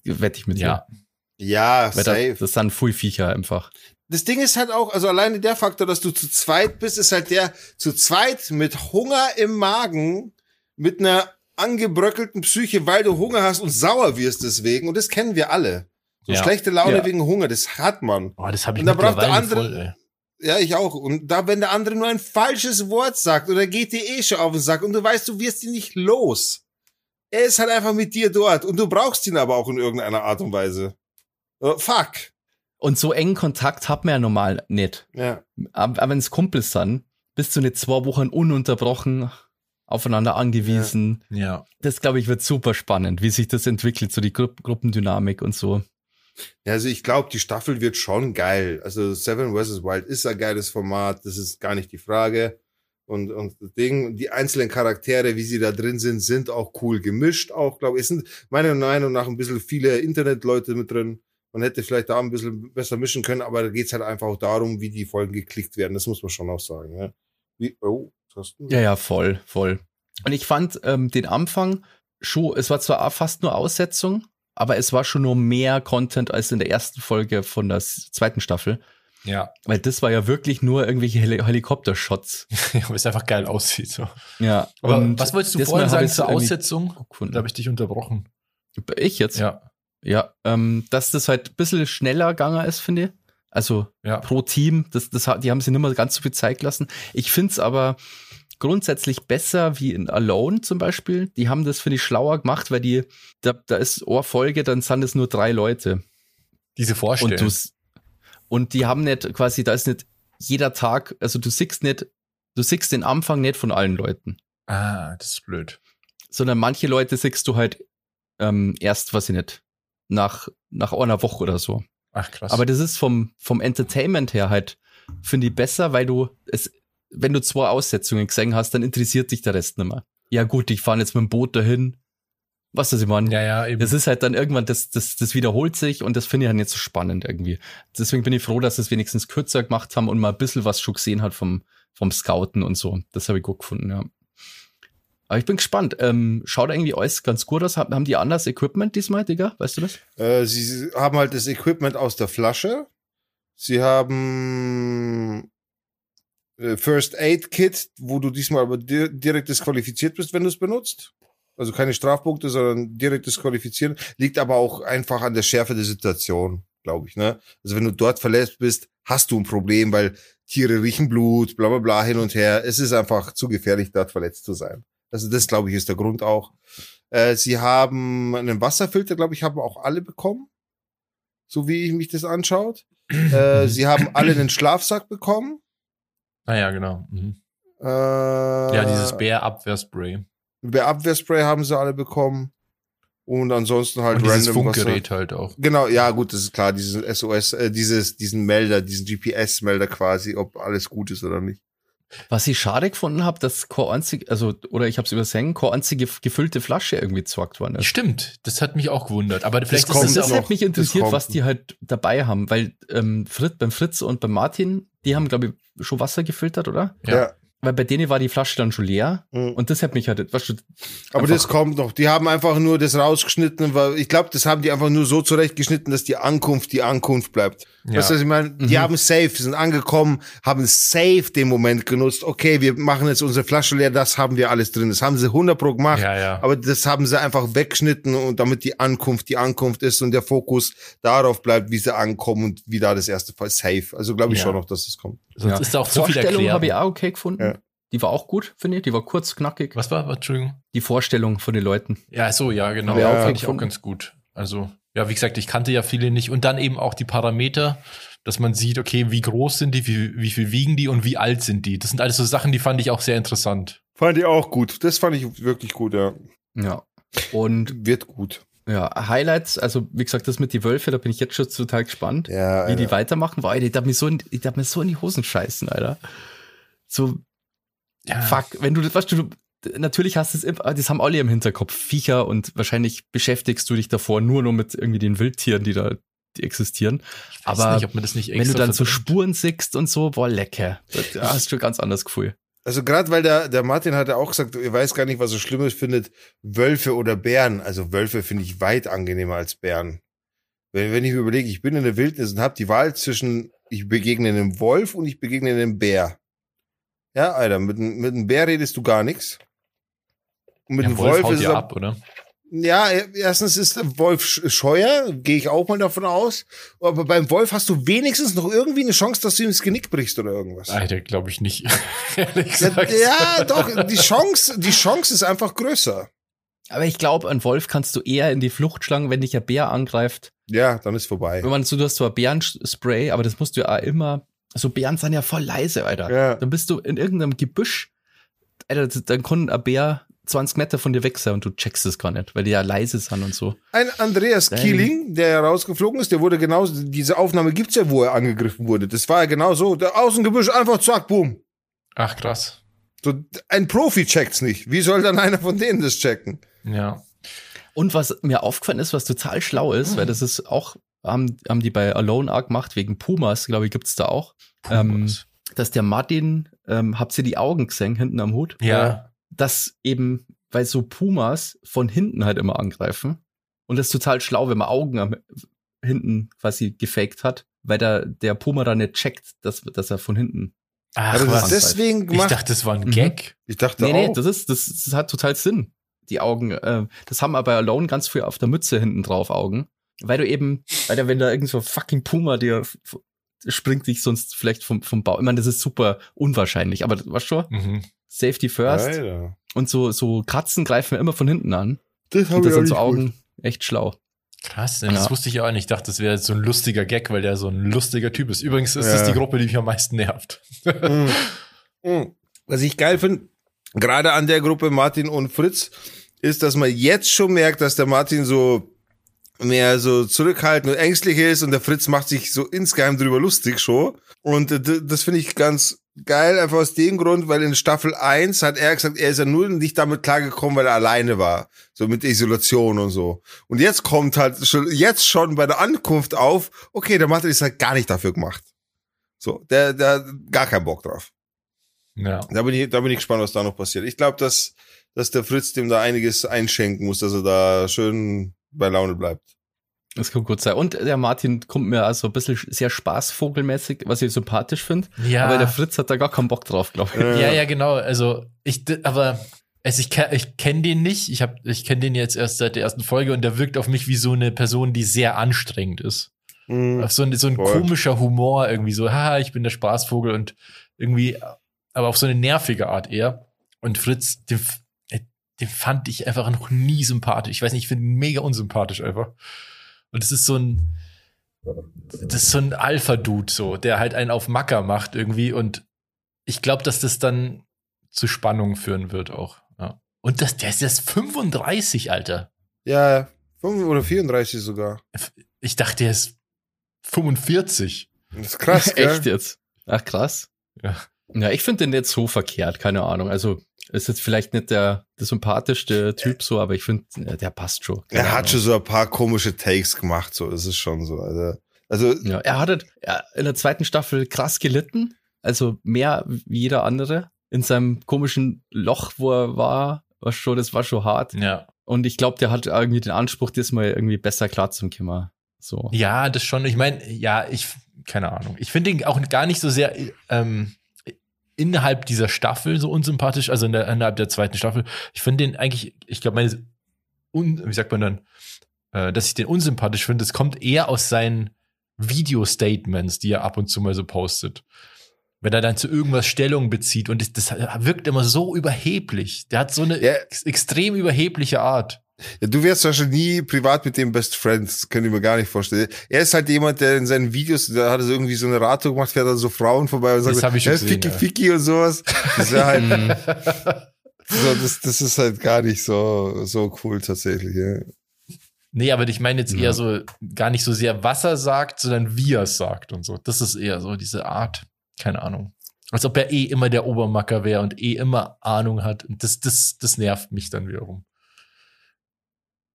Wette ich mit Ja. dir. Ja, Weil safe. das, das sind voll Viecher einfach. das Ding ist halt auch, also alleine der Faktor, dass du zu zweit bist, ist halt der zu zweit mit Hunger im Magen, mit einer angebröckelten Psyche, weil du Hunger hast und sauer wirst deswegen. Und das kennen wir alle. So Ja. schlechte Laune Ja. wegen Hunger, das hat man. Oh, das habe ich Und da braucht der andere- voll, ey. Ja, ich auch. Und da, wenn der andere nur ein falsches Wort sagt oder geht dir eh schon auf den Sack und du weißt, du wirst ihn nicht los. Er ist halt einfach mit dir dort und du brauchst ihn aber auch in irgendeiner Art und Weise. Oh, fuck. Und so engen Kontakt hat man ja normal nicht. Ja. Aber, aber wenn es Kumpels sind, bist du nicht zwei Wochen ununterbrochen aufeinander angewiesen. Ja. Das, glaube ich, wird super spannend, wie sich das entwickelt, so die Gru Gruppendynamik und so. Also ich glaube, die Staffel wird schon geil. Also Seven vs. Wild ist ein geiles Format, das ist gar nicht die Frage. Und, und das Ding, die einzelnen Charaktere, wie sie da drin sind, sind auch cool gemischt, auch, glaube ich. Es sind meiner Meinung nach ein bisschen viele Internetleute mit drin. Man hätte vielleicht da ein bisschen besser mischen können, aber da geht's halt einfach auch darum, wie die Folgen geklickt werden. Das muss man schon auch sagen. Ja. Wie, oh, du? Ja, ja, voll, voll. Und ich fand ähm, den Anfang schon, es war zwar fast nur Aussetzung, aber es war schon nur mehr Content als in der ersten Folge von der zweiten Staffel. Ja. Weil das war ja wirklich nur irgendwelche Heli Helikopter-Shots. Weil es einfach geil aussieht. So. Ja. Aber und was wolltest du vorhin sagen zur Aussetzung? Da habe ich dich unterbrochen. Ich jetzt? Ja. Ja, ähm, dass das halt ein bisschen schneller gegangen ist, finde ich. Also Ja. pro Team, das, das, die haben sich nicht mehr ganz so viel Zeit gelassen. Ich finde es aber grundsätzlich besser wie in Alone zum Beispiel. Die haben das, finde ich, schlauer gemacht, weil die, da, da ist Ohrfolge, dann sind es nur drei Leute. Diese Vorstellung. Und, und die haben nicht quasi, da ist nicht jeder Tag, also du siehst nicht, du siehst den Anfang nicht von allen Leuten. Ah, das ist blöd. Sondern manche Leute siehst du halt ähm, erst, was ich nicht, nach, nach einer Woche oder so. Ach, krass. Aber das ist vom, vom Entertainment her halt, finde ich besser, weil du es, wenn du zwei Aussetzungen gesehen hast, dann interessiert dich der Rest nicht mehr. Ja gut, ich fahre jetzt mit dem Boot dahin. Was das ich meine? ja, ja, eben. Das ist halt dann irgendwann, das, das, das wiederholt sich und das finde ich halt nicht so spannend irgendwie. Deswegen bin ich froh, dass sie es wenigstens kürzer gemacht haben und mal ein bisschen was schon gesehen hat vom, vom Scouten und so. Das habe ich gut gefunden, ja. Aber ich bin gespannt. Ähm, schaut irgendwie alles ganz gut aus. Haben die anders Equipment diesmal, Digga? Weißt du das? Äh, sie haben halt das Equipment aus der Flasche. Sie haben First Aid Kit, wo du diesmal aber di direkt disqualifiziert bist, wenn du es benutzt. Also keine Strafpunkte, sondern direkt disqualifizieren. Liegt aber auch einfach an der Schärfe der Situation, glaube ich. Ne? Also wenn du dort verletzt bist, hast du ein Problem, weil Tiere riechen Blut, bla bla bla hin und her. Es ist einfach zu gefährlich, dort verletzt zu sein. Also das, glaube ich, ist der Grund auch. Äh, sie haben einen Wasserfilter, glaube ich, haben auch alle bekommen. So wie ich mich das anschaut. äh, sie haben alle einen Schlafsack bekommen. Ah ja, genau. Mhm. Äh, Ja, dieses Bärabwehrspray. Bärabwehrspray haben sie alle bekommen. Und ansonsten halt Und dieses random Funkgerät halt auch. Genau, ja, gut, das ist klar, diesen SOS, äh, dieses, diesen Melder, diesen GPS-Melder quasi, ob alles gut ist oder nicht. Was ich schade gefunden habe, dass keine einzige, also, oder ich habe es übersehen, keine einzige gefüllte Flasche irgendwie gezwackt worden ist. Stimmt, das hat mich auch gewundert. Aber vielleicht kommt ist das es noch. hat mich interessiert, was die halt dabei haben, weil ähm, Fritz, beim Fritz und beim Martin, die haben, glaube ich, schon Wasser gefiltert, oder? Ja. Weil bei denen war die Flasche dann schon leer Mhm. und das hat mich halt, weißt du, Aber das kommt noch. Die haben einfach nur das rausgeschnitten, weil ich glaube, das haben die einfach nur so zurechtgeschnitten, dass die Ankunft die Ankunft bleibt. Ja. Weißt du, was ich meine? Die Mhm. haben safe, sind angekommen, haben safe den Moment genutzt. Okay, wir machen jetzt unsere Flasche leer, das haben wir alles drin. Das haben sie 100 pro gemacht. Ja, ja. Aber das haben sie einfach weggeschnitten und damit die Ankunft die Ankunft ist und der Fokus darauf bleibt, wie sie ankommen und wie da das erste Fall safe. Also glaube ich Ja. schon noch, dass es kommt. Sonst ja. ist da auch zu viel erklärt. habe ich auch okay gefunden. Die war auch gut, finde ich. Die war kurz, knackig. Was war, was, Entschuldigung? Die Vorstellung von den Leuten. Ja, so, ja, genau. Ja, auch fand ich auch ganz gut. Also, ja, wie gesagt, ich kannte ja viele nicht. Und dann eben auch die Parameter, dass man sieht, okay, wie groß sind die, wie, wie viel wiegen die und wie alt sind die. Das sind alles so Sachen, die fand ich auch sehr interessant. Fand ich auch gut. Das fand ich wirklich gut, ja. Ja. Und Wird gut. ja, Highlights, also wie gesagt, das mit die Wölfe, da bin ich jetzt schon total gespannt, Ja, wie die Alter. weitermachen. Boah, ich darf mir so in, ich darf mir so in die Hosen scheißen, Alter. So, Ja. fuck, wenn du das, weißt du, du natürlich hast du es, immer- das haben alle im Hinterkopf, Viecher und wahrscheinlich beschäftigst du dich davor nur noch mit irgendwie den Wildtieren, die da die existieren. Ich weiß aber nicht, ob man das nicht Wenn du dann so. Spuren siehst und so, boah, lecker. Da hast du ein ganz anderes Gefühl. Also gerade weil der, der Martin hatte auch gesagt, er weiß gar nicht, was er Schlimmes findet, Wölfe oder Bären. Also Wölfe finde ich weit angenehmer als Bären. Wenn, wenn ich mir überlege, ich bin in der Wildnis und habe die Wahl zwischen, ich begegne einem Wolf und ich begegne einem Bär. Ja, Alter, mit, einem- mit einem Bär redest du gar nichts. Und mit ja, einem Wolf, Wolf, haut ist er, ab, oder? ja, erstens ist der Wolf sch- scheuer, gehe ich auch mal davon aus. Aber beim Wolf hast du wenigstens noch irgendwie eine Chance, dass du ihm das Genick brichst oder irgendwas. Alter, glaube ich nicht. Ja, doch, die Chance, die Chance ist einfach größer. Aber ich glaube, einen Wolf kannst du eher in die Flucht schlagen, wenn dich ein Bär angreift. Ja, dann ist vorbei. Wenn man so, du hast zwar Bärenspray, aber das musst du ja auch immer, so Bären sind ja voll leise, Alter. Ja. Dann bist du in irgendeinem Gebüsch, Alter, dann kann ein Bär 20 Meter von dir weg sein und du checkst es gar nicht, weil die ja leise sind und so. Ein Andreas Dang. Kieling, der rausgeflogen ist, der wurde genauso, diese Aufnahme gibt's ja, wo er angegriffen wurde. Das war ja genau so. Der Außengebüsch einfach zack, boom. Ach, krass. So, ein Profi checkt's nicht. Wie soll dann einer von denen das checken? Ja. Und was mir aufgefallen ist, was total schlau ist, weil das ist auch, haben, haben die bei Alone Arc gemacht, wegen Pumas, glaube ich, gibt's da auch, ähm, dass der Martin, ähm, habt ihr die Augen gesehen, hinten am Hut? ja. dass eben, weil so Pumas von hinten halt immer angreifen. Und das ist total schlau, wenn man Augen am, hinten quasi gefaked hat, weil der, der Puma dann nicht checkt, dass, dass er von hinten. Ach, Hat das was. deswegen Ich gemacht? dachte, das war ein Mhm. Gag. Ich dachte Nee, nee, auch. das ist, das, das hat total Sinn. Die Augen, äh, das haben aber Alone ganz früh auf der Mütze hinten drauf Augen. Weil du eben, weil der, wenn da irgend so ein fucking Puma dir springt dich sonst vielleicht vom, vom Bau. Ich meine, das ist super unwahrscheinlich, aber was schon? Mhm. Safety first. Alter. Und so, so Katzen greifen immer von hinten an. Das Und das sind so Augen echt schlau. Krass, denn das Ja. wusste ich auch nicht. Ich dachte, das wäre jetzt so ein lustiger Gag, weil der so ein lustiger Typ ist. Übrigens ist Ja. das die Gruppe, die mich am meisten nervt. Mhm. Mhm. Was ich geil finde, gerade an der Gruppe Martin und Fritz, ist, dass man jetzt schon merkt, dass der Martin so mehr so zurückhaltend und ängstlich ist und der Fritz macht sich so insgeheim drüber lustig schon. Und äh, das finde ich ganz geil, einfach aus dem Grund, weil in Staffel 1 hat er gesagt, er ist ja nur nicht damit klargekommen, weil er alleine war. So mit Isolation und so. Und jetzt kommt halt schon, jetzt schon bei der Ankunft auf, okay, der Martin ist halt gar nicht dafür gemacht. So, der, der hat gar keinen Bock drauf. Ja. Da bin ich, da bin ich gespannt, was da noch passiert. Ich glaube, dass, dass der Fritz dem da einiges einschenken muss, dass er da schön bei Laune bleibt. Das kann gut sein. Und der Martin kommt mir also ein bisschen sehr spaßvogelmäßig, was ich sympathisch finde. Ja. Aber der Fritz hat da gar keinen Bock drauf, glaube ich. Äh, Ja, ja, genau. Also ich, aber also ich, ich kenne den nicht. Ich habe, ich kenne den jetzt erst seit der ersten Folge und der wirkt auf mich wie so eine Person, die sehr anstrengend ist. Mhm. Auf so ein, so ein Voll. komischer Humor irgendwie so, haha, ich bin der Spaßvogel und irgendwie, aber auf so eine nervige Art eher. Und Fritz, den, äh, den fand ich einfach noch nie sympathisch. Ich weiß nicht, ich finde ihn mega unsympathisch einfach. Und es ist so ein, das ist so ein Alpha-Dude so, der halt einen auf Macker macht irgendwie und ich glaube, dass das dann zu Spannungen führen wird auch. Ja. Und das, der ist erst 35, Alter. Ja, 5 oder 34 sogar. Ich dachte, der ist 45. Das ist krass, gell? Echt jetzt? Ach, krass. Ja. Ja, ich finde den jetzt so verkehrt, keine Ahnung. Also, ist jetzt vielleicht nicht der, der sympathischste Typ so, aber ich finde, der passt schon. Keine Er hat Ahnung. schon so ein paar komische Takes gemacht, so, das ist schon so, also, also, Ja, er hat halt, in der zweiten Staffel krass gelitten. Also mehr wie jeder andere. In seinem komischen Loch, wo er war, war schon, das war schon hart. Ja. Und ich glaube, der hat irgendwie den Anspruch, diesmal irgendwie besser klar zum Kimmer. So. Ja, das schon. Ich meine, ja, ich, keine Ahnung. Ich finde ihn auch gar nicht so sehr ähm, innerhalb dieser Staffel so unsympathisch, also in der, innerhalb der zweiten Staffel. Ich finde den eigentlich, ich glaube, meine, un, wie sagt man dann, äh, dass ich den unsympathisch finde, das kommt eher aus seinen Video-Statements, die er ab und zu mal so postet. Wenn er dann zu irgendwas Stellung bezieht und das, das wirkt immer so überheblich. Der hat so eine Ja. ex extrem überhebliche Art. Ja, du wärst wahrscheinlich nie privat mit dem Best Friends, könnte ich mir gar nicht vorstellen. Er ist halt jemand, der in seinen Videos, da hat er so irgendwie so eine Radtour gemacht, fährt dann so Frauen vorbei und Das sagt, hab ich schon ja, gesehen, Ficky ja. Ficky und sowas. Das wäre halt, Mhm. so, das, das ist halt gar nicht so, so cool tatsächlich, ja. Nee, aber ich meine jetzt eher so gar nicht so sehr, was er sagt, sondern wie er es sagt und so. Das ist eher so diese Art, keine Ahnung. Als ob er eh immer der Obermacker wäre und eh immer Ahnung hat. Und das, das, das nervt mich dann wiederum.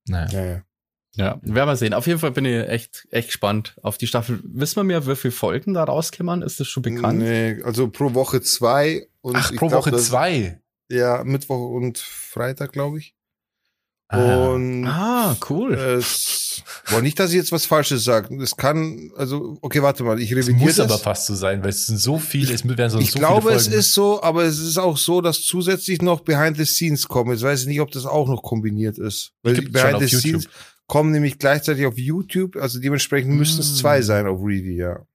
Naja. ja, ja. Ja, werden wir sehen. Auf jeden Fall bin ich echt, echt gespannt auf die Staffel. Wissen wir mehr, wie viele Folgen da rauskämmern? Ist das schon bekannt? Nee, also pro Woche zwei. Und Ach, ich pro glaub, Woche zwei. Ja, Mittwoch und Freitag, glaube ich. Ah. Und Ah, cool. es, boah, nicht, dass ich jetzt was Falsches sage. Es kann, also, okay, warte mal, ich Es revidiere muss das. aber fast so sein, weil es sind so viele, es werden so, ich so glaube, viele es ist so, aber es ist auch so, dass zusätzlich noch Behind the Scenes kommen. Jetzt weiß ich nicht, ob das auch noch kombiniert ist. Weil gibt's Behind schon the auf Scenes YouTube. kommen nämlich gleichzeitig auf YouTube, also dementsprechend müssten es Mm. zwei sein auf Reedy, ja.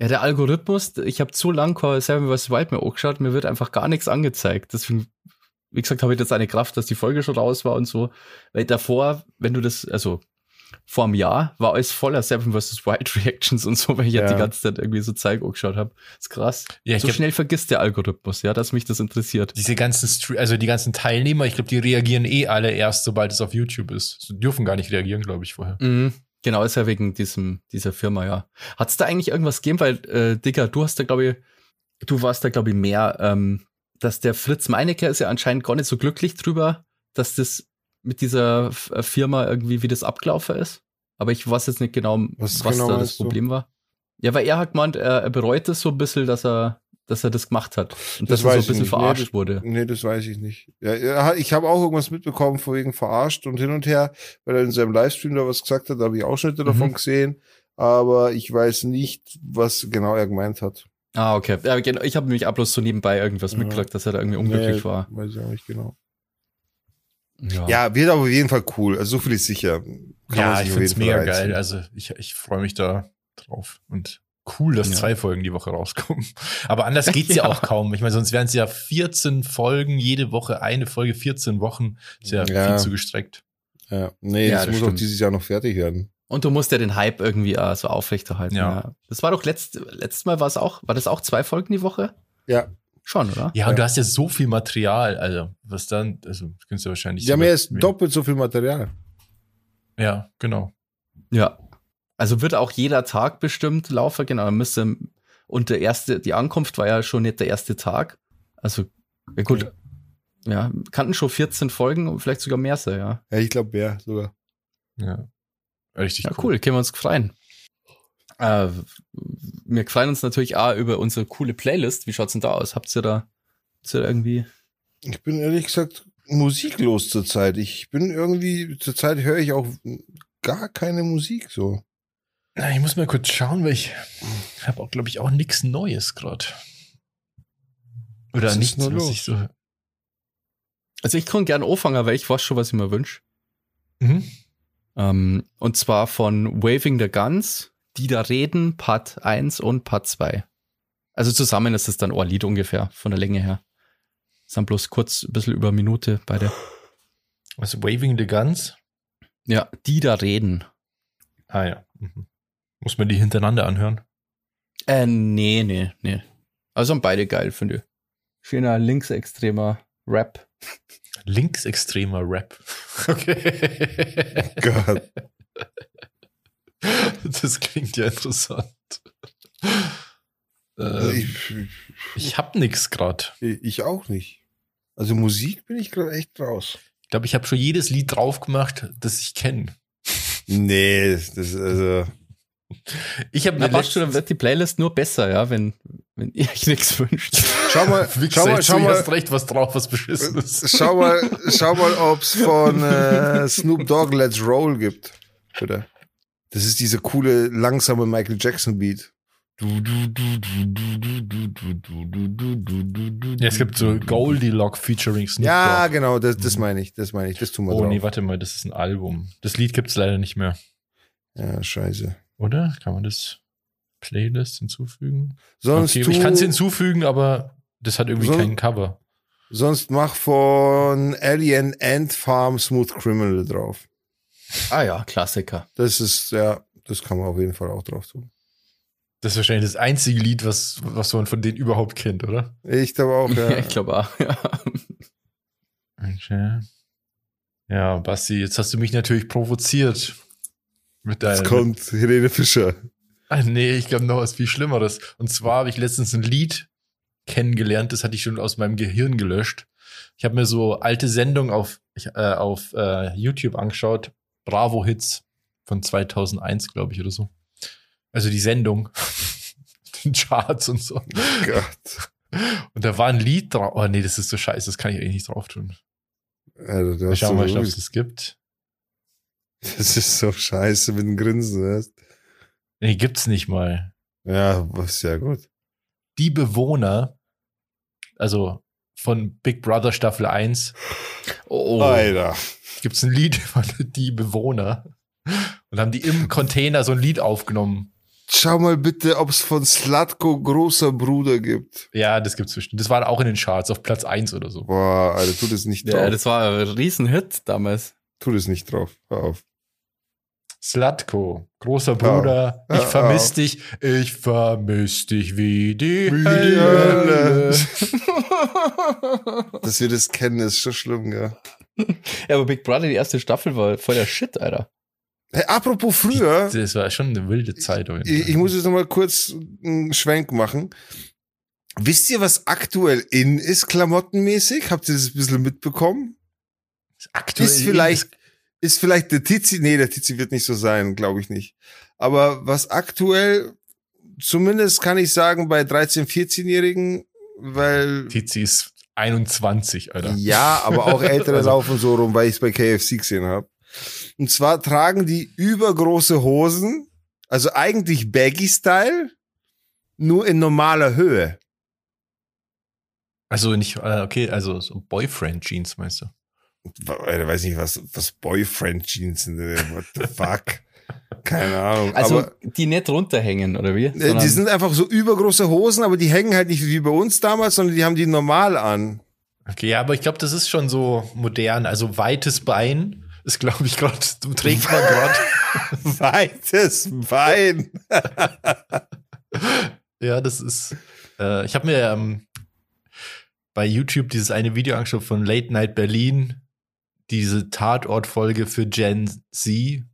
Ja, der Algorithmus, ich habe zu lang Call Seven vs. Wild mir angeschaut, mir wird einfach gar nichts angezeigt. Deswegen, wie gesagt, habe ich jetzt eine Kraft, dass die Folge schon raus war und so. Weil davor, wenn du das, also vor einem Jahr, war alles voller Seven vs. Wild Reactions und so, weil ich ja. Ja. die ganze Zeit irgendwie so Zeug angeschaut habe. Ist krass. Ja, so schnell vergisst der Algorithmus, ja, dass mich das interessiert. diese ganzen, Stre also die ganzen Teilnehmer, ich glaube, die reagieren eh alle erst, sobald es auf YouTube ist. Sie dürfen gar nicht reagieren, glaube ich, vorher. Mhm. Genau, ist ja wegen diesem, dieser Firma, ja. Hat's da eigentlich irgendwas gegeben? Weil, äh, Digga, du hast da, glaube ich, du warst da, glaube ich, mehr, ähm, dass der Fritz Meinecke ist ja anscheinend gar nicht so glücklich drüber, dass das mit dieser äh, Firma irgendwie, wie das abgelaufen ist. Aber ich weiß jetzt nicht genau, Was was, genau da das meinst du? Problem war. Ja, weil er hat gemeint, er, er bereut es so ein bisschen, dass er, dass er das gemacht hat. Und Das dass er so ein bisschen. Nee, verarscht das- wurde. Nee, das weiß ich nicht. Ja, ja, ich habe auch irgendwas mitbekommen, vor wegen verarscht und hin und her, weil er in seinem Livestream da was gesagt hat, da habe ich Ausschnitte Mhm. davon gesehen, aber ich weiß nicht, was genau er gemeint hat. Ah, okay. Ja, genau. Ich habe nämlich auch bloß so nebenbei irgendwas Ja. mitgekriegt, dass er da irgendwie unglücklich Nee, war. Weiß ich auch nicht genau. Ja, wird aber auf jeden Fall cool. Also so viel ist sicher. Kann man ja, sich ich finde es mega reinziehen. geil. Also ich, ich freue mich da drauf. Und cool, dass Ja. zwei Folgen die Woche rauskommen. Aber anders geht's ja, Ja. auch kaum. Ich meine, sonst wären es ja 14 Folgen, jede Woche eine Folge, 14 Wochen. Ist ja, Ja. viel zu gestreckt. Ja, nee, Ja, das, das muss auch stimmt. dieses Jahr noch fertig werden. Und du musst ja den Hype irgendwie äh, so aufrechterhalten. Ja. Ja. Das war doch letzt, letztes Mal war es auch, war das auch zwei Folgen die Woche? Ja, Schon, oder? Ja, und Ja. du hast ja so viel Material. Also, was dann, also, das kannst du wahrscheinlich. ja jetzt doppelt so viel Material. Ja, genau. Ja. Also wird auch jeder Tag bestimmt laufen, genau. Dann müsste, und der erste, die Ankunft war ja schon nicht der erste Tag. Also, ja gut. Ja, kannten schon 14 Folgen und vielleicht sogar mehr sein, ja. Ja, ich glaube mehr sogar. Ja. Richtig Ja, cool, können wir uns freuen. Äh, wir freuen uns natürlich auch über unsere coole Playlist. Wie schaut's denn da aus? Habt ihr da, habt ihr da irgendwie Ich bin ehrlich gesagt musiklos zurzeit. Ich bin irgendwie, zurzeit höre ich auch gar keine Musik so. Na, Ich muss mal kurz schauen, weil ich habe auch, glaube ich, auch nichts Neues gerade. Oder Was nichts, was los? ich so. Also ich kann gerne anfangen, weil ich weiß schon, was ich mir wünsche. Mhm. Ähm, und zwar von Waving the Guns, die da reden, Part 1 und Part 2. Also zusammen ist es dann ein Lied ungefähr, von der Länge her. Sind bloß kurz ein bisschen über eine Minute beide. Also Waving the Guns. Ja, die da reden. Ah ja. Mhm. Muss man die hintereinander anhören? Äh, nee, nee, nee. Also sind beide geil, finde ich. Schöner linksextremer Rap. Linksextremer Rap. Okay. Gott. Das klingt ja interessant. Ähm, ich, ich hab nix gerade. ich, ich auch nicht. Also Musik bin ich gerade echt raus. Ich glaube, ich habe schon jedes Lied drauf gemacht, das ich kenne. Nee, das ist also. Ich habe mir schon, dann wird die Playlist nur besser, ja, wenn, wenn ihr euch nichts wünscht. Schau mal, schau mal, schau mal. Hast recht was drauf, was beschissen ist. Schau mal, schau mal, ob's von äh, Snoop Dogg Let's Roll gibt. Bitte. Das ist diese coole, langsame Michael Jackson Beat. Ja, es gibt so Goldilock featuring Snoop Ja, Dogg. genau, das, das meine ich, das meine ich, das tun wir Oh drauf. nee, warte mal, das ist ein Album. Das Lied gibt's leider nicht mehr. Ja, scheiße. Oder? Kann man das Playlist hinzufügen? Sonst okay, tu, ich kann es hinzufügen, aber das hat irgendwie So- kein Cover. sonst mach von Alien Ant Farm Smooth Criminal drauf. Ah ja, Klassiker. Das ist, ja, das kann man auf jeden Fall auch drauf tun. Das ist wahrscheinlich das einzige Lied, was, was man von denen überhaupt kennt, oder? Ich glaube auch, Ja, ja. ich glaube auch, ja. Okay. Ja, Basti, jetzt hast du mich natürlich provoziert. Mit Jetzt deinem. kommt Helene Fischer. Ah, nee, ich glaube noch was viel Schlimmeres. Und zwar habe ich letztens ein Lied kennengelernt, das hatte ich schon aus meinem Gehirn gelöscht. Ich habe mir so alte Sendungen auf, äh, auf äh, YouTube angeschaut. Bravo Hits von 2001, glaube ich, oder so. Also die Sendung. Den Charts und so. Gott. Und da war ein Lied drauf. Oh nee, das ist so scheiße, das kann ich eigentlich nicht drauf tun. Also, schauen so, mal, ob es das gibt. das ist so scheiße mit dem Grinsen. Weißt? Nee, gibt's nicht mal. Ja, was ja gut. Die Bewohner, also von Big Brother Staffel 1, Oh, Alter. gibt's ein Lied von Die Bewohner. Und haben die im Container so ein Lied aufgenommen. Schau mal bitte, ob es von Slatko großer Bruder gibt. Ja, das gibt's bestimmt. Das war auch in den Charts auf Platz 1 oder so. Boah, Alter, tu das nicht drauf. ja, das war ein Riesenhit damals. tu das nicht drauf. Hör auf. Slatko, großer Bruder, Ja, ich vermiss auf. dich, ich vermiss dich wie die, Wie die Hölle. Dass wir das kennen, ist schon schlimm, ja. Ja, aber Big Brother, die erste Staffel war voll der Shit, Alter. Hey, apropos früher, Das war schon eine wilde Zeit. ich, ich muss jetzt noch mal kurz einen Schwenk machen. Wisst ihr, was aktuell in ist, klamottenmäßig? Habt ihr das ein bisschen mitbekommen? Aktuell Ist vielleicht, ist vielleicht der Tizi, nee, der Tizi wird nicht so sein, glaube ich nicht. Aber was aktuell, zumindest kann ich sagen, bei 13-, 14-Jährigen, weil, Tizi ist 21, Alter. ja, aber auch Ältere Also- laufen so rum, weil ich es bei KFC gesehen habe. Und zwar tragen die übergroße Hosen, also eigentlich Baggy-Style, nur in normaler Höhe. Also nicht, äh, okay, also so Boyfriend-Jeans, meinst du? Ich weiß nicht, was, was Boyfriend-Jeans sind. ey. What the fuck? Keine Ahnung. Also aber die nicht runterhängen, oder wie? äh, die sind einfach so übergroße Hosen, aber die hängen halt nicht wie bei uns damals, sondern die haben die normal an. Okay, ja, aber ich glaube, das ist schon so modern. Also weites Bein ist, glaube ich, gerade, trägt man gerade. Weites Bein. ja, das ist. Äh, ich habe mir ähm, bei YouTube dieses eine Video angeschaut von Late Night Berlin, diese Tatortfolge für Gen Z.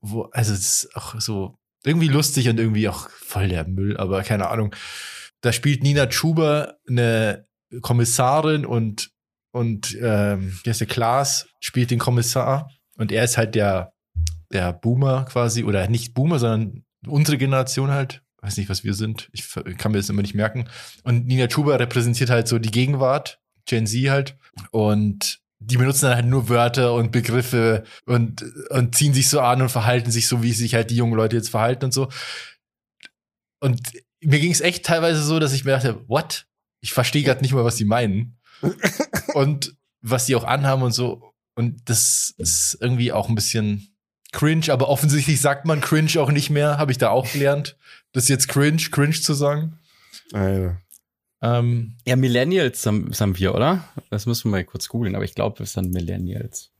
Wo, also, es ist auch so irgendwie lustig und irgendwie auch voll der Müll, aber keine Ahnung. Da spielt Nina Schuber eine Kommissarin und, und ähm, wie heißt der Klaas spielt den Kommissar und er ist halt der, der Boomer quasi, oder nicht Boomer, sondern unsere Generation halt. Weiß nicht, was wir sind. Ich kann mir das immer nicht merken. Und Nina Schuber repräsentiert halt so die Gegenwart, Gen Z halt. Und die benutzen dann halt nur Wörter und Begriffe und, und ziehen sich so an und verhalten sich so, wie sich halt die jungen Leute jetzt verhalten und so. Und mir ging es echt teilweise so, dass ich mir dachte, what? Ich verstehe gerade nicht mal, was die meinen. und was die auch anhaben und so. Und das ist irgendwie auch ein bisschen cringe, aber offensichtlich sagt man cringe auch nicht mehr, habe ich da auch gelernt. Das ist jetzt cringe, cringe zu sagen. Alter. Ähm, ja, Millennials haben, haben wir, oder? Das müssen wir mal kurz googeln, aber ich glaube, es sind Millennials.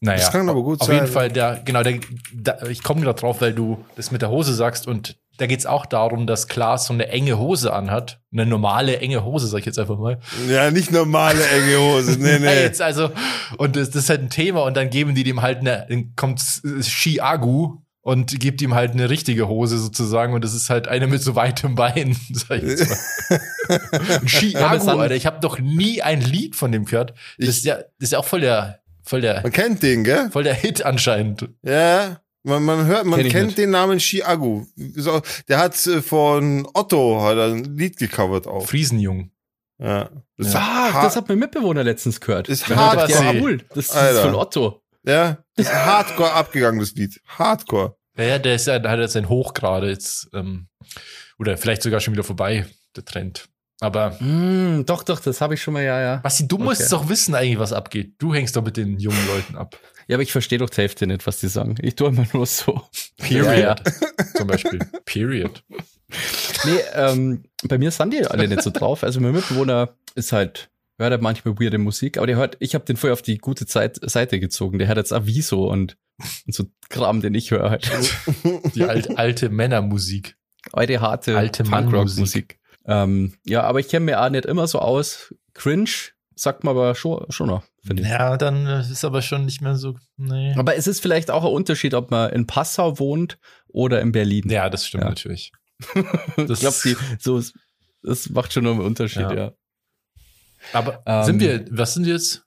naja, Das kann aber gut auf sein. jeden Fall, der, genau, der, da, ich komme gerade drauf, weil du das mit der Hose sagst und da geht es auch darum, dass Klaas so eine enge Hose anhat. Eine normale enge Hose, sag ich jetzt einfach mal. Ja, nicht normale enge Hose. Nee, Ja, nee. jetzt also, und das, das ist halt ein Thema und dann geben die dem halt eine, dann kommt Ski-Agu und gibt ihm halt eine richtige Hose sozusagen und das ist halt eine mit so weitem Bein, sag ich jetzt mal. Ja, das haben- Alter, ich habe noch nie ein Lied von dem gehört. Das ist ja, das ist ja auch voll der, voll der, Man kennt den, gell? voll der Hit anscheinend. Ja. Man, man hört, man Kenn kennt nicht. den Namen Chiagu. So, der hat äh, von Otto hat ein Lied gecovert auch. Friesenjung. Ja. Das ist Ah, das hat mein Mitbewohner letztens gehört. Ist Da hab ich gedacht, hart, ja, cool. Das ist von Otto. Ja, das ist hardcore abgegangen, das Lied. Hardcore. Ja, ja, der ist ja, der hat jetzt sein Hoch gerade jetzt, ähm, oder vielleicht sogar schon wieder vorbei, der Trend. Aber Mm, doch, doch, das habe ich schon mal, ja, ja. Basti, du Okay. musst doch wissen eigentlich, was abgeht. Du hängst doch mit den jungen Leuten ab. Ja, aber ich verstehe doch die Hälfte nicht, was die sagen. Ich tue immer nur so. Period. Ja, ja. Zum Beispiel. Period. Nee, ähm, bei mir sind die alle nicht so drauf. Also mein Mitbewohner ist halt, hört halt manchmal weirde Musik, aber der hört, ich habe den vorher auf die gute Zeit, Seite gezogen. Der hat jetzt Aviso und, und so Kram, den ich höre halt. Die alt, alte Männermusik. Alte, harte Alte Punkrock-Musik. Ähm, ja, aber ich kenne mir auch nicht immer so aus. Cringe sagt man aber schon, schon noch, finde ich. Ja, dann äh, ist aber schon nicht mehr so. Nee. Aber es ist vielleicht auch ein Unterschied, ob man in Passau wohnt oder in Berlin. Ja, das stimmt Ja. natürlich. ich glaube, so, das macht schon noch einen Unterschied, Ja. ja. Aber Ähm, sind wir, was sind wir jetzt?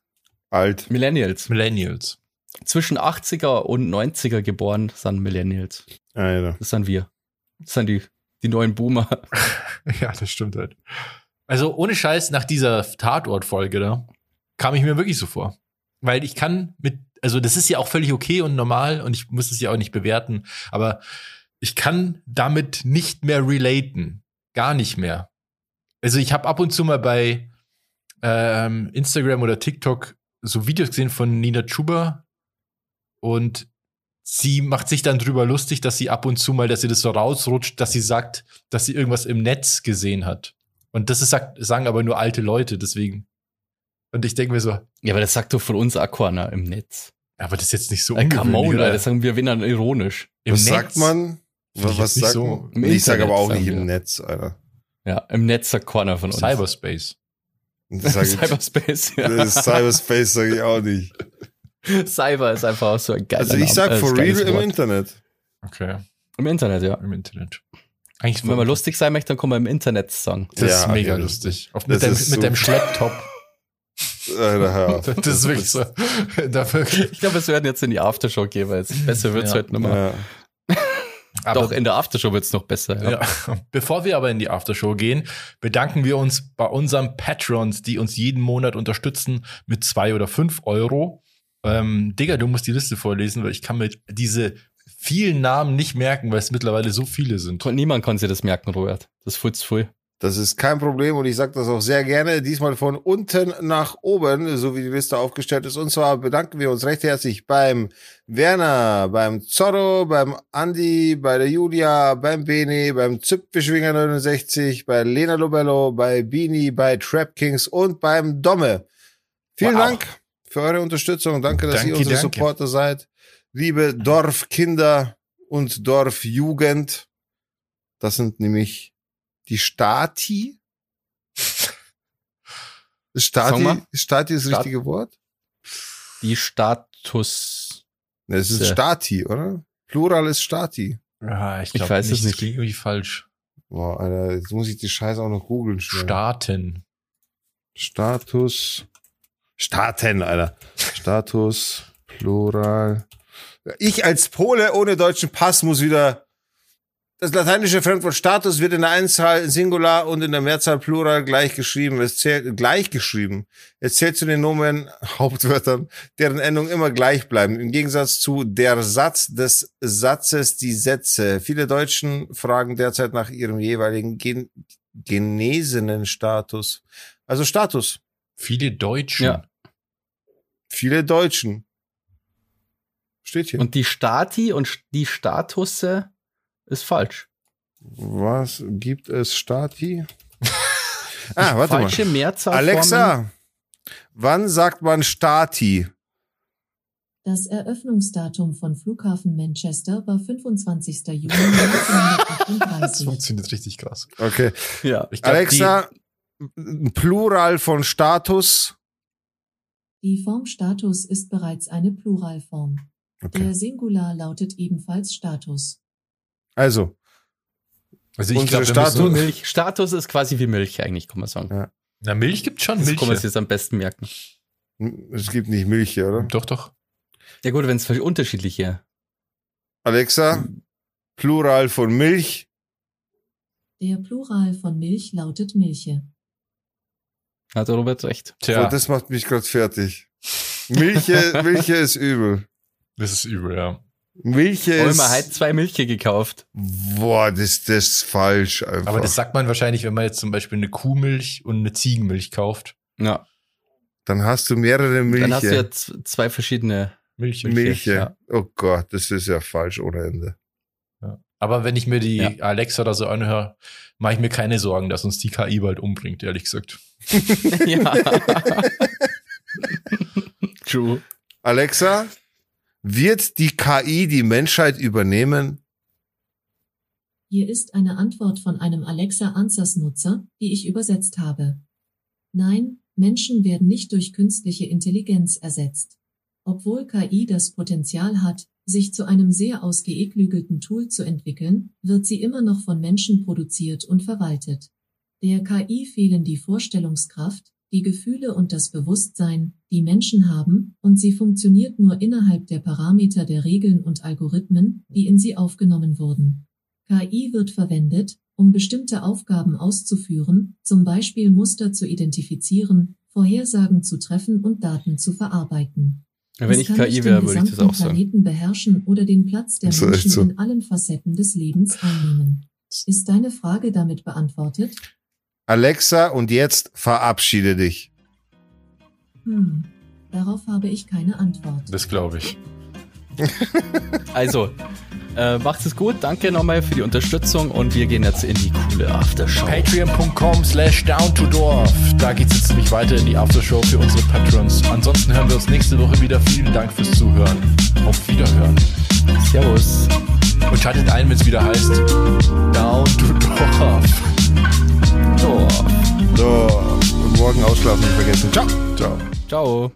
Alt. Millennials. Millennials. Zwischen 80er und 90er geboren sind Millennials. Alter. Das sind wir. Das sind die, die neuen Boomer. Ja, das stimmt halt. Also ohne Scheiß, nach dieser Tatort-Folge da, kam ich mir wirklich so vor. Weil ich kann mit, also das ist ja auch völlig okay und normal und ich muss es ja auch nicht bewerten, aber ich kann damit nicht mehr relaten. Gar nicht mehr. Also ich habe ab und zu mal bei ähm, Instagram oder TikTok so Videos gesehen von Nina Chuba und sie macht sich dann drüber lustig, dass sie ab und zu mal, dass sie das so rausrutscht, dass sie sagt, dass sie irgendwas im Netz gesehen hat. Und das ist, sagt, sagen aber nur alte Leute, deswegen. Und ich denke mir so, Ja, aber das sagt doch von uns Aquana im Netz. aber das ist jetzt nicht so Äh, come on, das sagen wir wenn dann ironisch. Im was Netz? sagt man? Was nicht sagt so. man? Im Ich sage aber auch nicht im. Netz, Alter. Ja, im Netz sagt Aquana von uns. Cyberspace. Sag ich, Cyberspace, ja. Cyberspace sage ich auch nicht. Cyber ist einfach auch so ein geiler Also ich sag Name, äh, for ist real im Wort. Internet. Okay. Im Internet, ja. Im Internet. Eigentlich Wenn man lustig sein möchte, dann kann man im Internet sagen. Das ist Ja, mega okay. lustig. Auf, Das mit, deinem, ist mit so- Schlepptop. Alter, hör auf. Das ist wirklich so. Dafür, Ich glaube, es werden jetzt in die Aftershow gehen, weil es besser wird's Ja. heute mehr. Ja. Aber, Doch, in der Aftershow wird's noch besser. Ja. Ja. Bevor wir aber in die Aftershow gehen, bedanken wir uns bei unseren Patrons, die uns jeden Monat unterstützen mit zwei oder fünf Euro. Ähm, Digga, du musst die Liste vorlesen, weil ich kann mir diese vielen Namen nicht merken, weil es mittlerweile so viele sind. Niemand kann sich das merken, Robert. Das ist zu viel. Das ist kein Problem und ich sage das auch sehr gerne. Diesmal von unten nach oben, so wie die Liste aufgestellt ist. Und zwar bedanken wir uns recht herzlich beim Werner, beim Zorro, beim Andi, bei der Julia, beim Bene, beim Zipbeschwinger 69, bei Lena Lobello, bei Bini, bei Trap Kings und beim Domme. Vielen Wow. Dank für eure Unterstützung. Danke, dass Danke, ihr unsere danke. Supporter seid. Liebe Dorfkinder und Dorfjugend. Das sind nämlich die Stati. Stati, mal. ist Stati das Stat- richtige Wort? Die Status. Es ist Äh. Stati, oder? Plural ist Stati. Ja, ich, Ich glaub weiß es Das nicht. klingt irgendwie falsch. Boah, Alter, jetzt muss ich die Scheiße auch noch googeln. Staaten. Status. Staaten, Alter. Status, Plural. Ich als Pole ohne deutschen Pass muss wieder. Das lateinische Fremdwort Status wird in der Einzahl Singular und in der Mehrzahl Plural gleich geschrieben. Es zählt gleich geschrieben. Es zählt zu den Nomen Hauptwörtern, deren Endungen immer gleich bleiben. Im Gegensatz zu der Satz des Satzes die Sätze. Viele Deutschen fragen derzeit nach ihrem jeweiligen gen genesenen Status. Also Status. Viele Deutsche. Ja. Viele Deutschen. Steht hier. Und die Stati und die Statusse ist falsch. Was gibt es Stati? ah, warte Falsche mal. Mehrzahl. Alexa, wann sagt man Stati? Das Eröffnungsdatum von Flughafen Manchester war 25. Juni Das 1938. funktioniert richtig krass. Okay. Ja. Ich glaub, Alexa, Plural von Status. Die Form Status ist bereits eine Pluralform. Okay. Der Singular lautet ebenfalls Status. Also, also ich glaube, Status- Milch. Status ist quasi wie Milch eigentlich, kann man sagen. Ja. Na, Milch gibt schon Das Milch. kann man sich jetzt am besten merken. es gibt nicht Milch hier, oder? Doch, doch. Ja gut, wenn es unterschiedliche. Alexa, Plural von Milch. Der Plural von Milch lautet Milche. Hat Robert recht. So, Tja, das macht mich gerade fertig. Milche, Milche ist übel. das ist übel, ja. Milche Oh, ist. man hat zwei Milche gekauft. Boah, das, das ist falsch einfach. Aber das sagt man wahrscheinlich, wenn man jetzt zum Beispiel eine Kuhmilch und eine Ziegenmilch kauft. Ja. Dann hast du mehrere Milche. Dann hast du ja zwei verschiedene. Milch. Milch. Milche. ja. Oh Gott, das ist ja falsch ohne Ende. Ja. Aber wenn ich mir die Ja. Alexa oder so anhöre, mache ich mir keine Sorgen, dass uns die KI bald umbringt, ehrlich gesagt. ja. True. Alexa, wird die KI die Menschheit übernehmen? Hier ist eine Antwort von einem Alexa Answers Nutzer, die ich übersetzt habe. Nein, Menschen werden nicht durch künstliche Intelligenz ersetzt. Obwohl KI das Potenzial hat, sich zu einem sehr ausgeeklügelten Tool zu entwickeln, wird sie immer noch von Menschen produziert und verwaltet. Der KI fehlen die Vorstellungskraft, die Gefühle und das Bewusstsein, die Menschen haben, und sie funktioniert nur innerhalb der Parameter der Regeln und Algorithmen, die in sie aufgenommen wurden. KI wird verwendet, um bestimmte Aufgaben auszuführen, zum Beispiel Muster zu identifizieren, Vorhersagen zu treffen und Daten zu verarbeiten. Wenn Es ich kann KI nicht wäre, den würde ich das gesamten auch sagen. Planeten beherrschen oder den Platz der Menschen so. in allen Facetten des Lebens einnehmen. Ist deine Frage damit beantwortet? Alexa, und jetzt verabschiede dich. Hm, darauf habe ich keine Antwort. Das glaube ich. Also, äh, macht es gut. Danke nochmal für die Unterstützung und wir gehen jetzt in die coole Aftershow. Patreon.com slash down to dorf. Da geht's jetzt nämlich weiter in die Aftershow für unsere Patrons. Ansonsten hören wir uns nächste Woche wieder. Vielen Dank fürs Zuhören. Auf Wiederhören. Servus. Und schaltet ein, wenn es wieder heißt Down to Dorf. So, So, und morgen ausschlafen nicht vergessen. Ciao. Ciao. ciao.